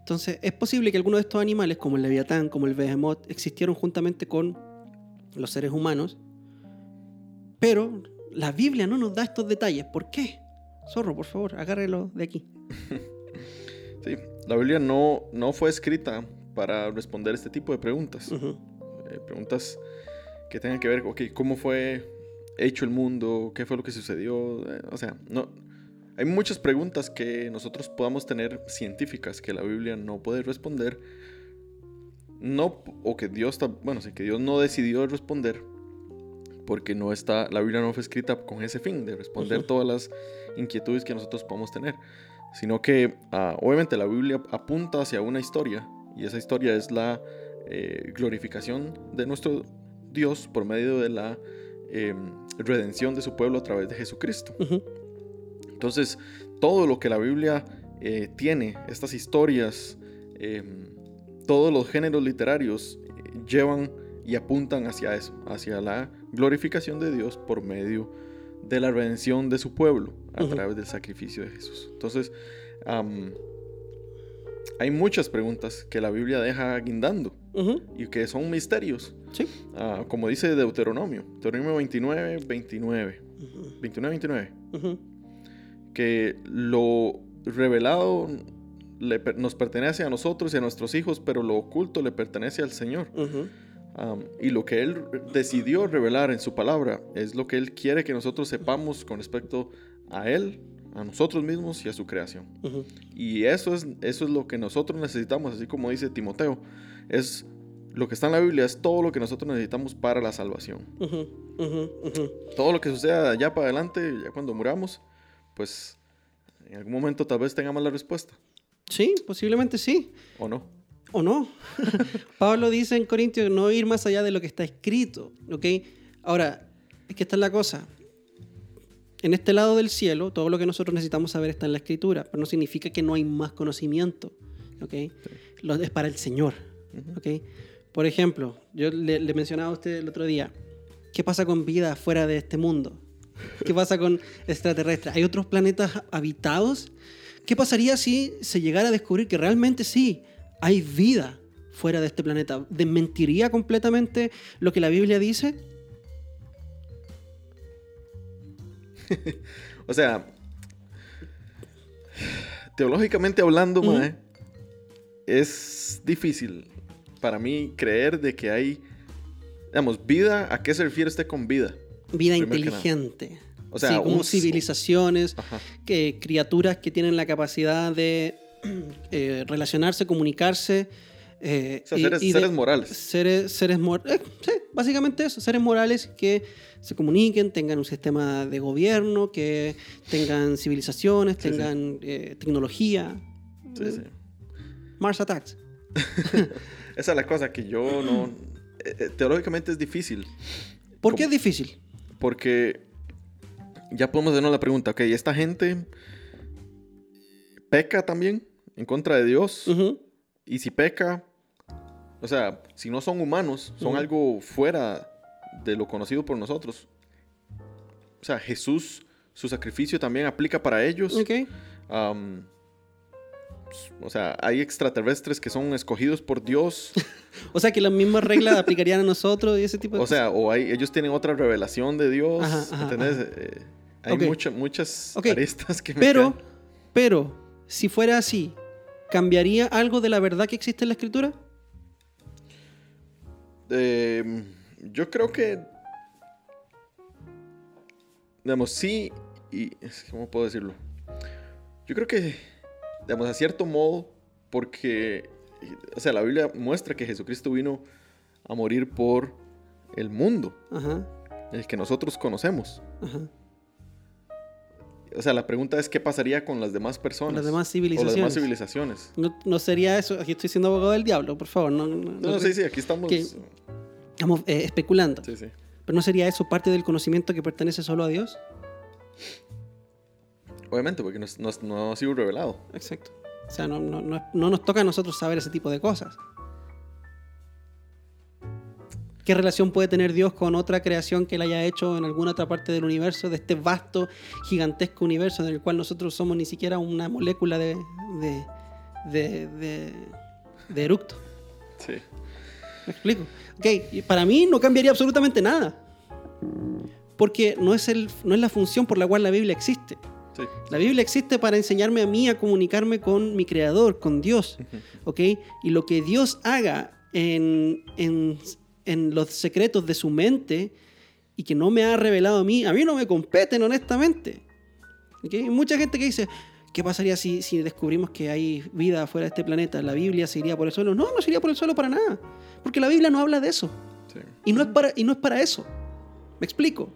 Entonces, es posible que algunos de estos animales, como el leviatán, como el behemoth, existieron juntamente con los seres humanos, pero la Biblia no nos da estos detalles. ¿Por qué? Zorro, por favor, agárrelo de aquí. sí, la Biblia no, no fue escrita para responder este tipo de preguntas. Eh, preguntas que tengan que ver, ok, cómo fue hecho el mundo, qué fue lo que sucedió. eh, o sea, no, hay muchas preguntas que nosotros podamos tener científicas que la Biblia no puede responder. No, o que Dios está, bueno, sí, que Dios no decidió responder porque no está, la Biblia no fue escrita con ese fin de responder todas las inquietudes que nosotros podamos tener, sino que ah, obviamente la Biblia apunta hacia una historia y esa historia es la eh, glorificación de nuestro Dios por medio de la eh, redención de su pueblo a través de Jesucristo. Entonces, todo lo que la Biblia eh, tiene, estas historias, eh, todos los géneros literarios eh, llevan y apuntan hacia eso, hacia la glorificación de Dios por medio de la redención de su pueblo a través del sacrificio de Jesús. Entonces, hay muchas preguntas que la Biblia deja guindando y que son misterios, Sí. Ah, como dice Deuteronomio, Deuteronomio 29, 29, Ujú. 29, 29 Ujú. que lo revelado le nos pertenece a nosotros y a nuestros hijos, pero lo oculto le pertenece al Señor. Y lo que Él decidió revelar en su palabra es lo que Él quiere que nosotros sepamos con respecto a Él a nosotros mismos y a su creación. Y eso es, eso es lo que nosotros necesitamos, así como dice Timoteo. Es lo que está en la Biblia, es todo lo que nosotros necesitamos para la salvación. Ujú, ujú, ujú. Todo lo que suceda allá para adelante, ya cuando muramos, pues en algún momento tal vez tengamos la respuesta, Sí, posiblemente sí. ¿o no? ¿O no? Pablo dice en Corintios no ir más allá de lo que está escrito. ¿Ok? Ahora, es que esta es la cosa. En este lado del cielo, todo lo que nosotros necesitamos saber está en la escritura, pero no significa que no hay más conocimiento. ¿Ok? Lo- es para el Señor. ¿Ok? Por ejemplo, yo le, le mencionaba a usted el otro día, ¿qué pasa con vida fuera de este mundo? ¿Qué pasa con extraterrestres? ¿Hay otros planetas habitados? ¿Qué pasaría si se llegara a descubrir que realmente sí hay vida fuera de este planeta? ¿Desmentiría completamente lo que la Biblia dice? O sea, teológicamente hablando, mae, es difícil para mí creer de que hay, digamos, vida, ¿a qué se refiere usted con vida? Vida Primero inteligente. O sea, sí, como un- civilizaciones, Ajá. que, criaturas que tienen la capacidad de eh, relacionarse, comunicarse. eh, O sea, y- seres, y seres morales. Seres, seres mor- eh, sí, básicamente eso, seres morales que se comuniquen, tengan un sistema de gobierno, que tengan civilizaciones, Sí, tengan eh, tecnología. Sí, sí. Mars Attacks. Esa es la cosa que yo no... eh, eh, teológicamente es difícil. ¿Por qué es difícil? Porque ya podemos hacernos la pregunta, ok, ¿esta gente peca también en contra de Dios? Y si peca, o sea, si no son humanos, son algo fuera de lo conocido por nosotros. O sea, Jesús, su sacrificio también aplica para ellos. Ok. Am, o sea, hay extraterrestres que son escogidos por Dios. O sea que las mismas reglas aplicarían a nosotros y ese tipo de o sea, o hay, ellos tienen otra revelación de Dios. Ajá, ajá, ¿Entendés? ajá. Eh, hay Ok. mucha- muchas Ok. aristas que me Pero, pero, si fuera así, ¿cambiaría algo de la verdad que existe en la escritura? Eh, yo creo que. Digamos, sí. Y. ¿Cómo puedo decirlo? Yo creo que. Digamos, a cierto modo. Porque. O sea, la Biblia muestra que Jesucristo vino a morir por el mundo, Ajá, el que nosotros conocemos. ajá. O sea, la pregunta es: ¿qué pasaría con las demás personas? Las demás O las civilizaciones. demás civilizaciones. No, no sería eso, aquí estoy siendo abogado del diablo, por favor, no, no- No, no- sí, sí, aquí estamos. que- estamos eh, especulando. Sí, sí. Pero ¿no sería eso parte del conocimiento que pertenece solo a Dios? Obviamente, porque no ha sido revelado. Exacto. O sea, no, no- no- no nos toca a nosotros saber ese tipo de cosas. ¿Qué relación puede tener Dios con otra creación que él haya hecho en alguna otra parte del universo, de este vasto, gigantesco universo en el cual nosotros somos ni siquiera una molécula de, de, de, de- de eructo? Sí. ¿Me explico? Ok, para mí no cambiaría absolutamente nada. Porque no es, el, no es la función por la cual la Biblia existe. Sí. La Biblia existe para enseñarme a mí a comunicarme con mi Creador, con Dios. ¿Ok? Y lo que Dios haga en, en, en los secretos de su mente y que no me ha revelado a mí, a mí no me competen, honestamente. ¿Ok? Hay mucha gente que dice, ¿qué pasaría si, si descubrimos que hay vida fuera de este planeta? ¿La Biblia se iría por el suelo? No, no se iría por el suelo para nada. Porque la Biblia no habla de eso. Sí. Y no es para, y no es para eso. ¿Me explico?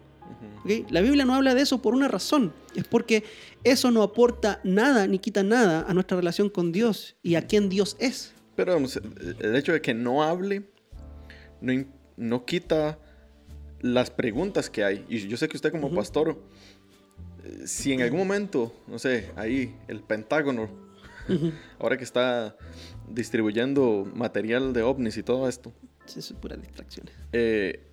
Ujú. ¿Ok? La Biblia no habla de eso por una razón. Es porque eso no aporta nada ni quita nada a nuestra relación con Dios y a quién Dios es. Pero vamos, el hecho de que no hable no, no quita las preguntas que hay. Y yo sé que usted como Ujú. pastor, eh, si en algún momento, no sé, ahí el Pentágono, ahora que está distribuyendo material de ovnis y todo esto, Eso es puras distracciones. eh,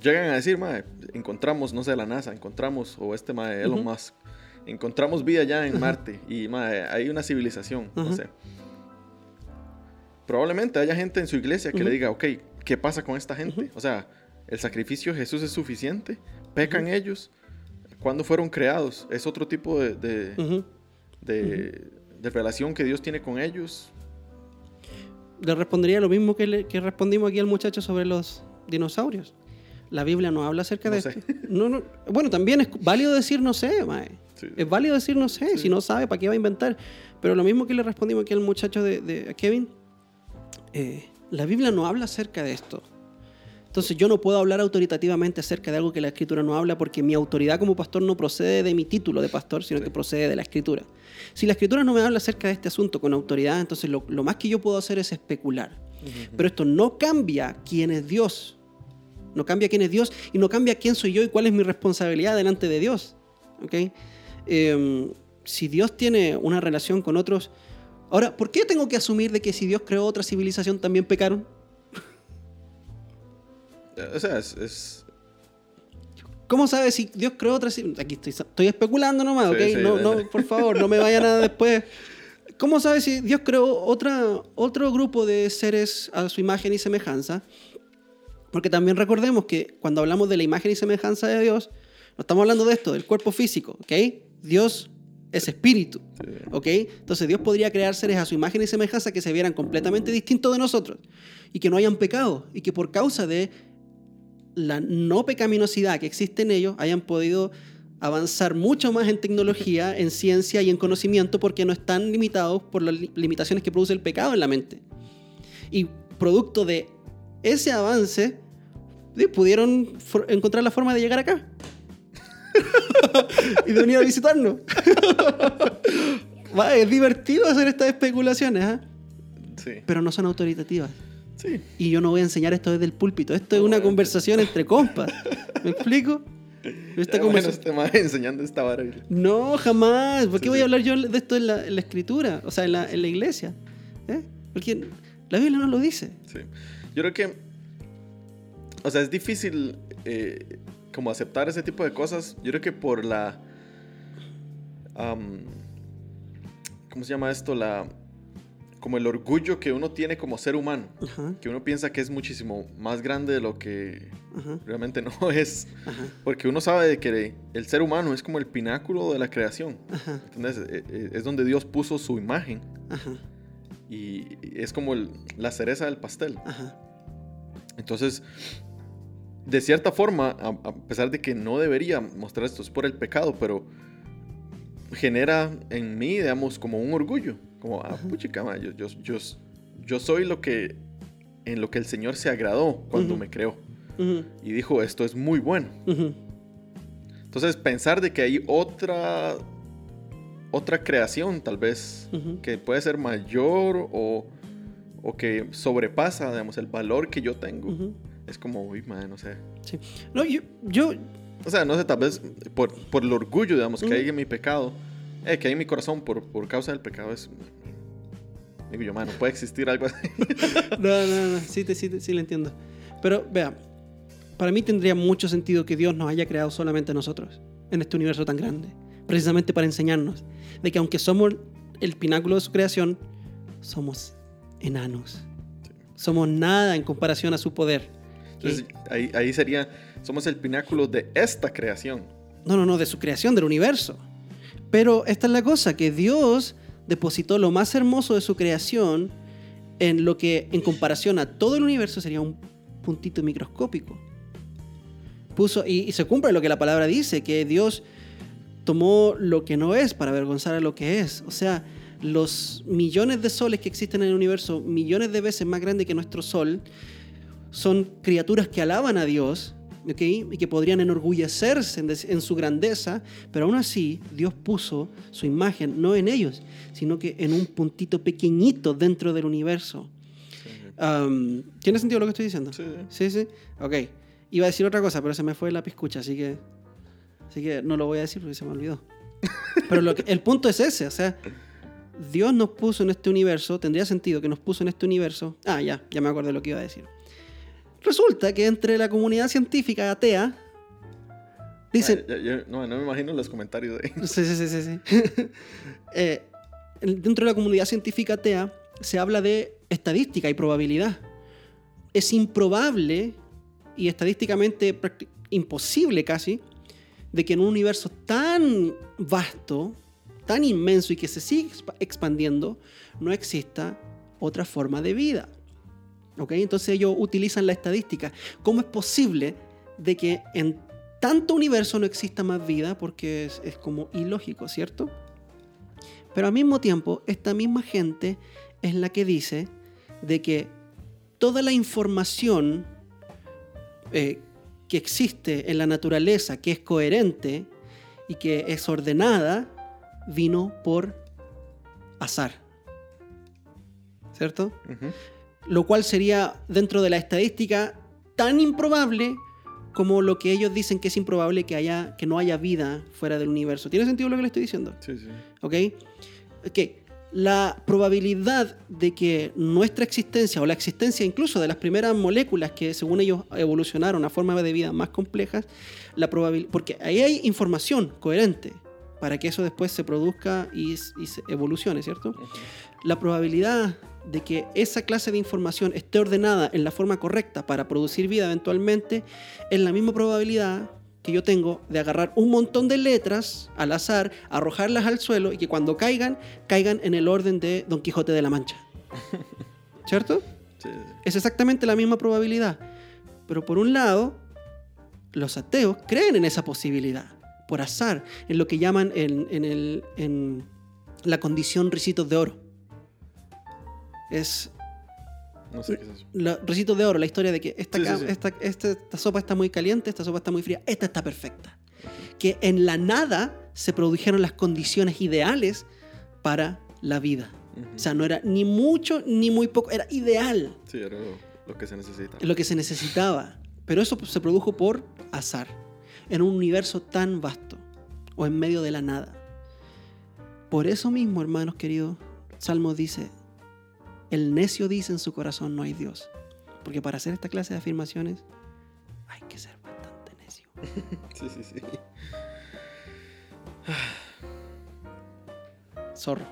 llegan a decir, mae, encontramos, no sé, la NASA, encontramos, o este mae, Elon Ujú. Musk, encontramos vida ya en Marte y mae, hay una civilización, no Ujú. sé. Probablemente haya gente en su iglesia que le Ujú. diga, ok, ¿qué pasa con esta gente? O sea, el sacrificio de Jesús es suficiente, pecan ellos, ¿cuándo fueron creados? Es otro tipo de, de, de- de relación que Dios tiene con ellos. Le respondería lo mismo que, le- que respondimos aquí al muchacho sobre los dinosaurios. La Biblia no habla acerca No de sé. esto. No, no. Bueno, también es válido decir no sé, mae. Sí. Es válido decir no sé, si no sabe, ¿para qué va a inventar? Pero lo mismo que le respondimos aquí al muchacho de, de- a Kevin, eh, la Biblia no habla acerca de esto. Entonces yo no puedo hablar autoritativamente acerca de algo que la Escritura no habla porque mi autoridad como pastor no procede de mi título de pastor, sino que procede de la Escritura. Si la Escritura no me habla acerca de este asunto con autoridad, entonces lo, lo más que yo puedo hacer es especular. Pero esto no cambia quién es Dios. No cambia quién es Dios y no cambia quién soy yo y cuál es mi responsabilidad delante de Dios. ¿ok? Eh, si Dios tiene una relación con otros... Ahora, ¿por qué tengo que asumir de que si Dios creó otra civilización también pecaron? O sea, es. es- ¿Cómo sabes si Dios creó otra civilización? Aquí estoy, estoy especulando nomás, Sí, ¿ok? sí, no, dale. no, por favor, no me vayan a después... ¿Cómo sabes si Dios creó otra, otro grupo de seres a su imagen y semejanza? Porque también recordemos que cuando hablamos de la imagen y semejanza de Dios, no estamos hablando de esto, del cuerpo físico, ¿ok? Dios es espíritu, ¿ok? Entonces Dios podría crear seres a su imagen y semejanza que se vieran completamente distintos de nosotros y que no hayan pecado y que por causa de la no pecaminosidad que existe en ellos hayan podido avanzar mucho más en tecnología, en ciencia y en conocimiento porque no están limitados por las li- limitaciones que produce el pecado en la mente. Y producto de ese avance, pudieron encontrar la forma de llegar acá. y de venir a visitarnos. Va, es divertido hacer estas especulaciones. Sí. pero no son autoritativas. Sí. Y yo no voy a enseñar esto desde el púlpito. Esto es una conversación entre compas. ¿Me explico? Esta Ya, bueno, conversa- este mae enseñando esta vara. No, jamás. ¿Por qué Sí, voy a hablar yo de esto en la, en la escritura? O sea, en la, en la iglesia. ¿Eh? Porque la Biblia no lo dice. Yo creo que. O sea, es difícil eh, como aceptar ese tipo de cosas. Yo creo que por la. ¿Cómo se llama esto? La. Como el orgullo que uno tiene como ser humano. Que uno piensa que es muchísimo más grande de lo que realmente no es. Porque uno sabe de que el ser humano es como el pináculo de la creación. ¿Entendés? Eh, eh, Es donde Dios puso su imagen. Y es como el- la cereza del pastel. Entonces, de cierta forma, a, a pesar de que no debería mostrar esto, es por el pecado, pero genera en mí, digamos, como un orgullo. Como, ah, puchica, ma, yo, yo, yo, yo soy lo que, en lo que el Señor se agradó cuando me creó. Y dijo, esto es muy bueno. ujú, Entonces, pensar de que hay otra, otra creación, tal vez, que puede ser mayor o, o que sobrepasa, digamos, el valor que yo tengo. Es como, uy, man, no sé. Sí. No, yo, yo, O sea, no sé, tal vez por, por el orgullo, digamos, que Ujú. hay en mi pecado, eh, que hay en mi corazón por, por causa del pecado, es. Digo yo, man, no puede existir algo así. No, no, no, sí, te, sí, te- sí le entiendo. Pero vea, para mí tendría mucho sentido que Dios nos haya creado solamente a nosotros, en este universo tan grande, precisamente para enseñarnos de que aunque somos el pináculo de su creación, somos enanos. Somos nada en comparación a su poder. Entonces, ahí, ahí sería, somos el pináculo de esta creación. No, no, no, de su creación, del universo. Pero esta es la cosa, que Dios depositó lo más hermoso de su creación en lo que en comparación a todo el universo sería un puntito microscópico. Puso, y, y se cumple lo que la palabra dice, que Dios tomó lo que no es para avergonzar a lo que es. O sea, los millones de soles que existen en el universo, millones de veces más grandes que nuestro sol, son criaturas que alaban a Dios ¿ok? y que podrían enorgullecerse en, en su grandeza, pero aún así Dios puso su imagen no en ellos, sino que en un puntito pequeñito dentro del universo. Um, ¿Tiene sentido lo que estoy diciendo? Sí, Sí, sí. sí. Ok. Iba a decir otra cosa, pero se me fue la piscucha, así que, así que no lo voy a decir porque se me olvidó. Pero lo que- el punto es ese, o sea, Dios nos puso en este universo, tendría sentido que nos puso en este universo. Ah, ya, ya me acuerdo de lo que iba a decir. Resulta que entre la comunidad científica atea, dicen, Ah, no, no me imagino los comentarios de. Sí, sí, sí, sí. sí. Eh, en- dentro de la comunidad científica atea se habla de estadística y probabilidad. Es improbable y estadísticamente imposible casi de que en un universo tan vasto, tan inmenso y que se sigue expa- expandiendo, no exista otra forma de vida. ¿Ok? Entonces ellos utilizan la estadística. ¿Cómo es posible de que en tanto universo no exista más vida porque es, como ilógico, ¿cierto? Pero al mismo tiempo, esta misma gente es la que dice de que toda la información eh, que existe en la naturaleza, que es coherente y que es ordenada, vino por azar. ¿Cierto? Ujú. Lo cual sería dentro de la estadística tan improbable como lo que ellos dicen que es improbable que, haya, que no haya vida fuera del universo. ¿Tiene sentido lo que le estoy diciendo? Sí, sí. ¿Ok? Ok. La probabilidad de que nuestra existencia o la existencia incluso de las primeras moléculas que según ellos evolucionaron a formas de vida más complejas, la probabil- porque ahí hay información coherente para que eso después se produzca y se evolucione, ¿cierto? La probabilidad de que esa clase de información esté ordenada en la forma correcta para producir vida eventualmente es la misma probabilidad que yo tengo de agarrar un montón de letras al azar, arrojarlas al suelo y que cuando caigan, caigan en el orden de Don Quijote de la Mancha. ¿Cierto? Sí. Es exactamente la misma probabilidad. Pero por un lado, los ateos creen en esa posibilidad, por azar, en lo que llaman en, en el- en la condición ricitos de oro. Es No sé qué es eso. la- ricitos de oro, la historia de que esta, Sí, sí. Esta, esta- esta sopa está muy caliente, esta sopa está muy fría, esta está perfecta. Que en la nada se produjeron las condiciones ideales para la vida. O sea, no era ni mucho ni muy poco, era ideal. Sí, era lo, lo que se necesita. Es lo que se necesitaba. Pero eso se produjo por azar, en un universo tan vasto, o en medio de la nada. Por eso mismo, hermanos queridos, Salmo dice, el necio dice en su corazón, no hay Dios. Porque para hacer esta clase de afirmaciones hay que ser bastante necio. Sí, sí, sí. Zorro.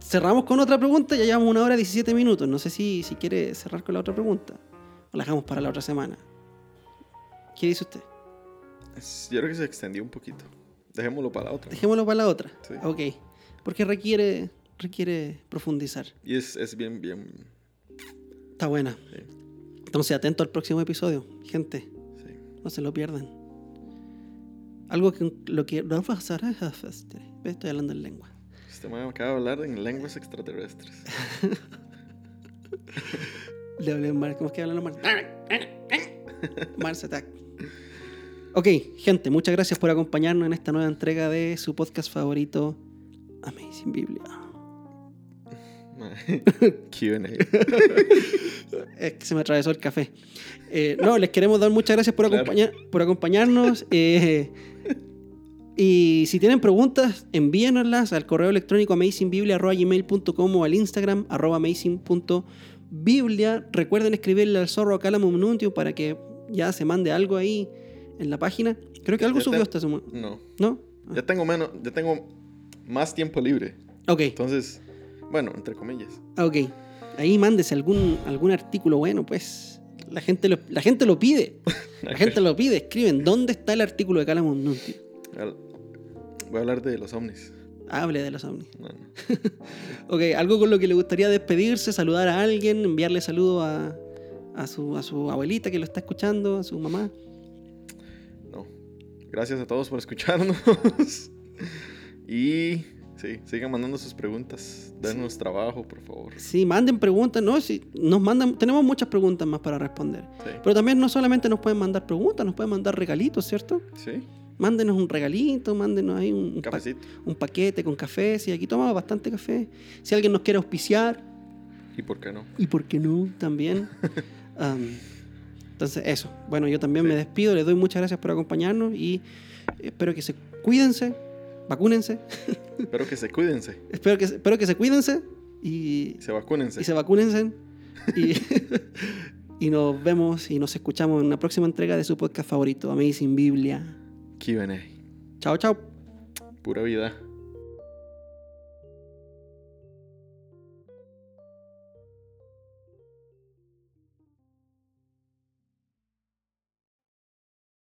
Cerramos con otra pregunta, ya llevamos una hora y 17 minutos. No sé si, si quiere cerrar con la otra pregunta. O la dejamos para la otra semana. ¿Qué dice usted? Yo creo que se extendió un poquito. Dejémoslo para la otra. Dejémoslo para la otra. Sí. Ok. Porque requiere, requiere profundizar. Y es, es bien, bien. Está buena. Sí. Entonces, atento al próximo episodio. Gente, Sí. no se lo pierdan. Algo que lo que. Estoy hablando en lengua. Este man acaba de hablar en lenguas extraterrestres. Le hablé en Mars. ¿Cómo es que hablan los Mars? Mars Attack. Ok, gente, muchas gracias por acompañarnos en esta nueva entrega de su podcast favorito, Amazing Biblia. QA. Es que se me atravesó el café. Eh, no, les queremos dar muchas gracias por, Claro. acompañar, por acompañarnos. eh, y si tienen preguntas, envíennoslas al correo electrónico amazingbiblia.gmail.com o al Instagram arroba amazing.biblia. Recuerden escribirle al zorro Calamum Nuntium para que ya se mande algo ahí en la página. Creo que algo Ya subió esta semana. No. ¿No? Ya tengo menos. Ya tengo más tiempo libre. Ok, Entonces, bueno, entre comillas. ok. Ahí mándese algún, algún artículo bueno, pues. La gente lo, la gente lo pide. La gente lo pide. Escriben, ¿dónde está el artículo de? Al- Voy a hablar de los ovnis. Hable de los ovnis. No, no. Ok, algo con lo que le gustaría despedirse, saludar a alguien, enviarle saludos a, a, su, a su abuelita que lo está escuchando, a su mamá. No. Gracias a todos por escucharnos. y sí, sigan mandando sus preguntas. Denos trabajo, por favor. Sí, manden preguntas, ¿no? Si nos mandan, tenemos muchas preguntas más para responder. Sí. Pero también no solamente nos pueden mandar preguntas, nos pueden mandar regalitos, ¿cierto? Sí. Mándenos un regalito, mándenos ahí un, un pa- un paquete con café. Sí, aquí tomamos bastante café. Si alguien nos quiere auspiciar, ¿Y por qué no? y por qué no, también. Am, entonces, eso. Bueno, yo también me despido. Les doy muchas gracias por acompañarnos y espero que se cuídense, vacúnense. Espero que se cuídense. espero, que, se- espero que se cuídense y, Se vacúnense. y se vacúnense. Y, y nos vemos y nos escuchamos en una próxima entrega de su podcast favorito, Amazing Biblia. QA. Chao, chao. Pura vida.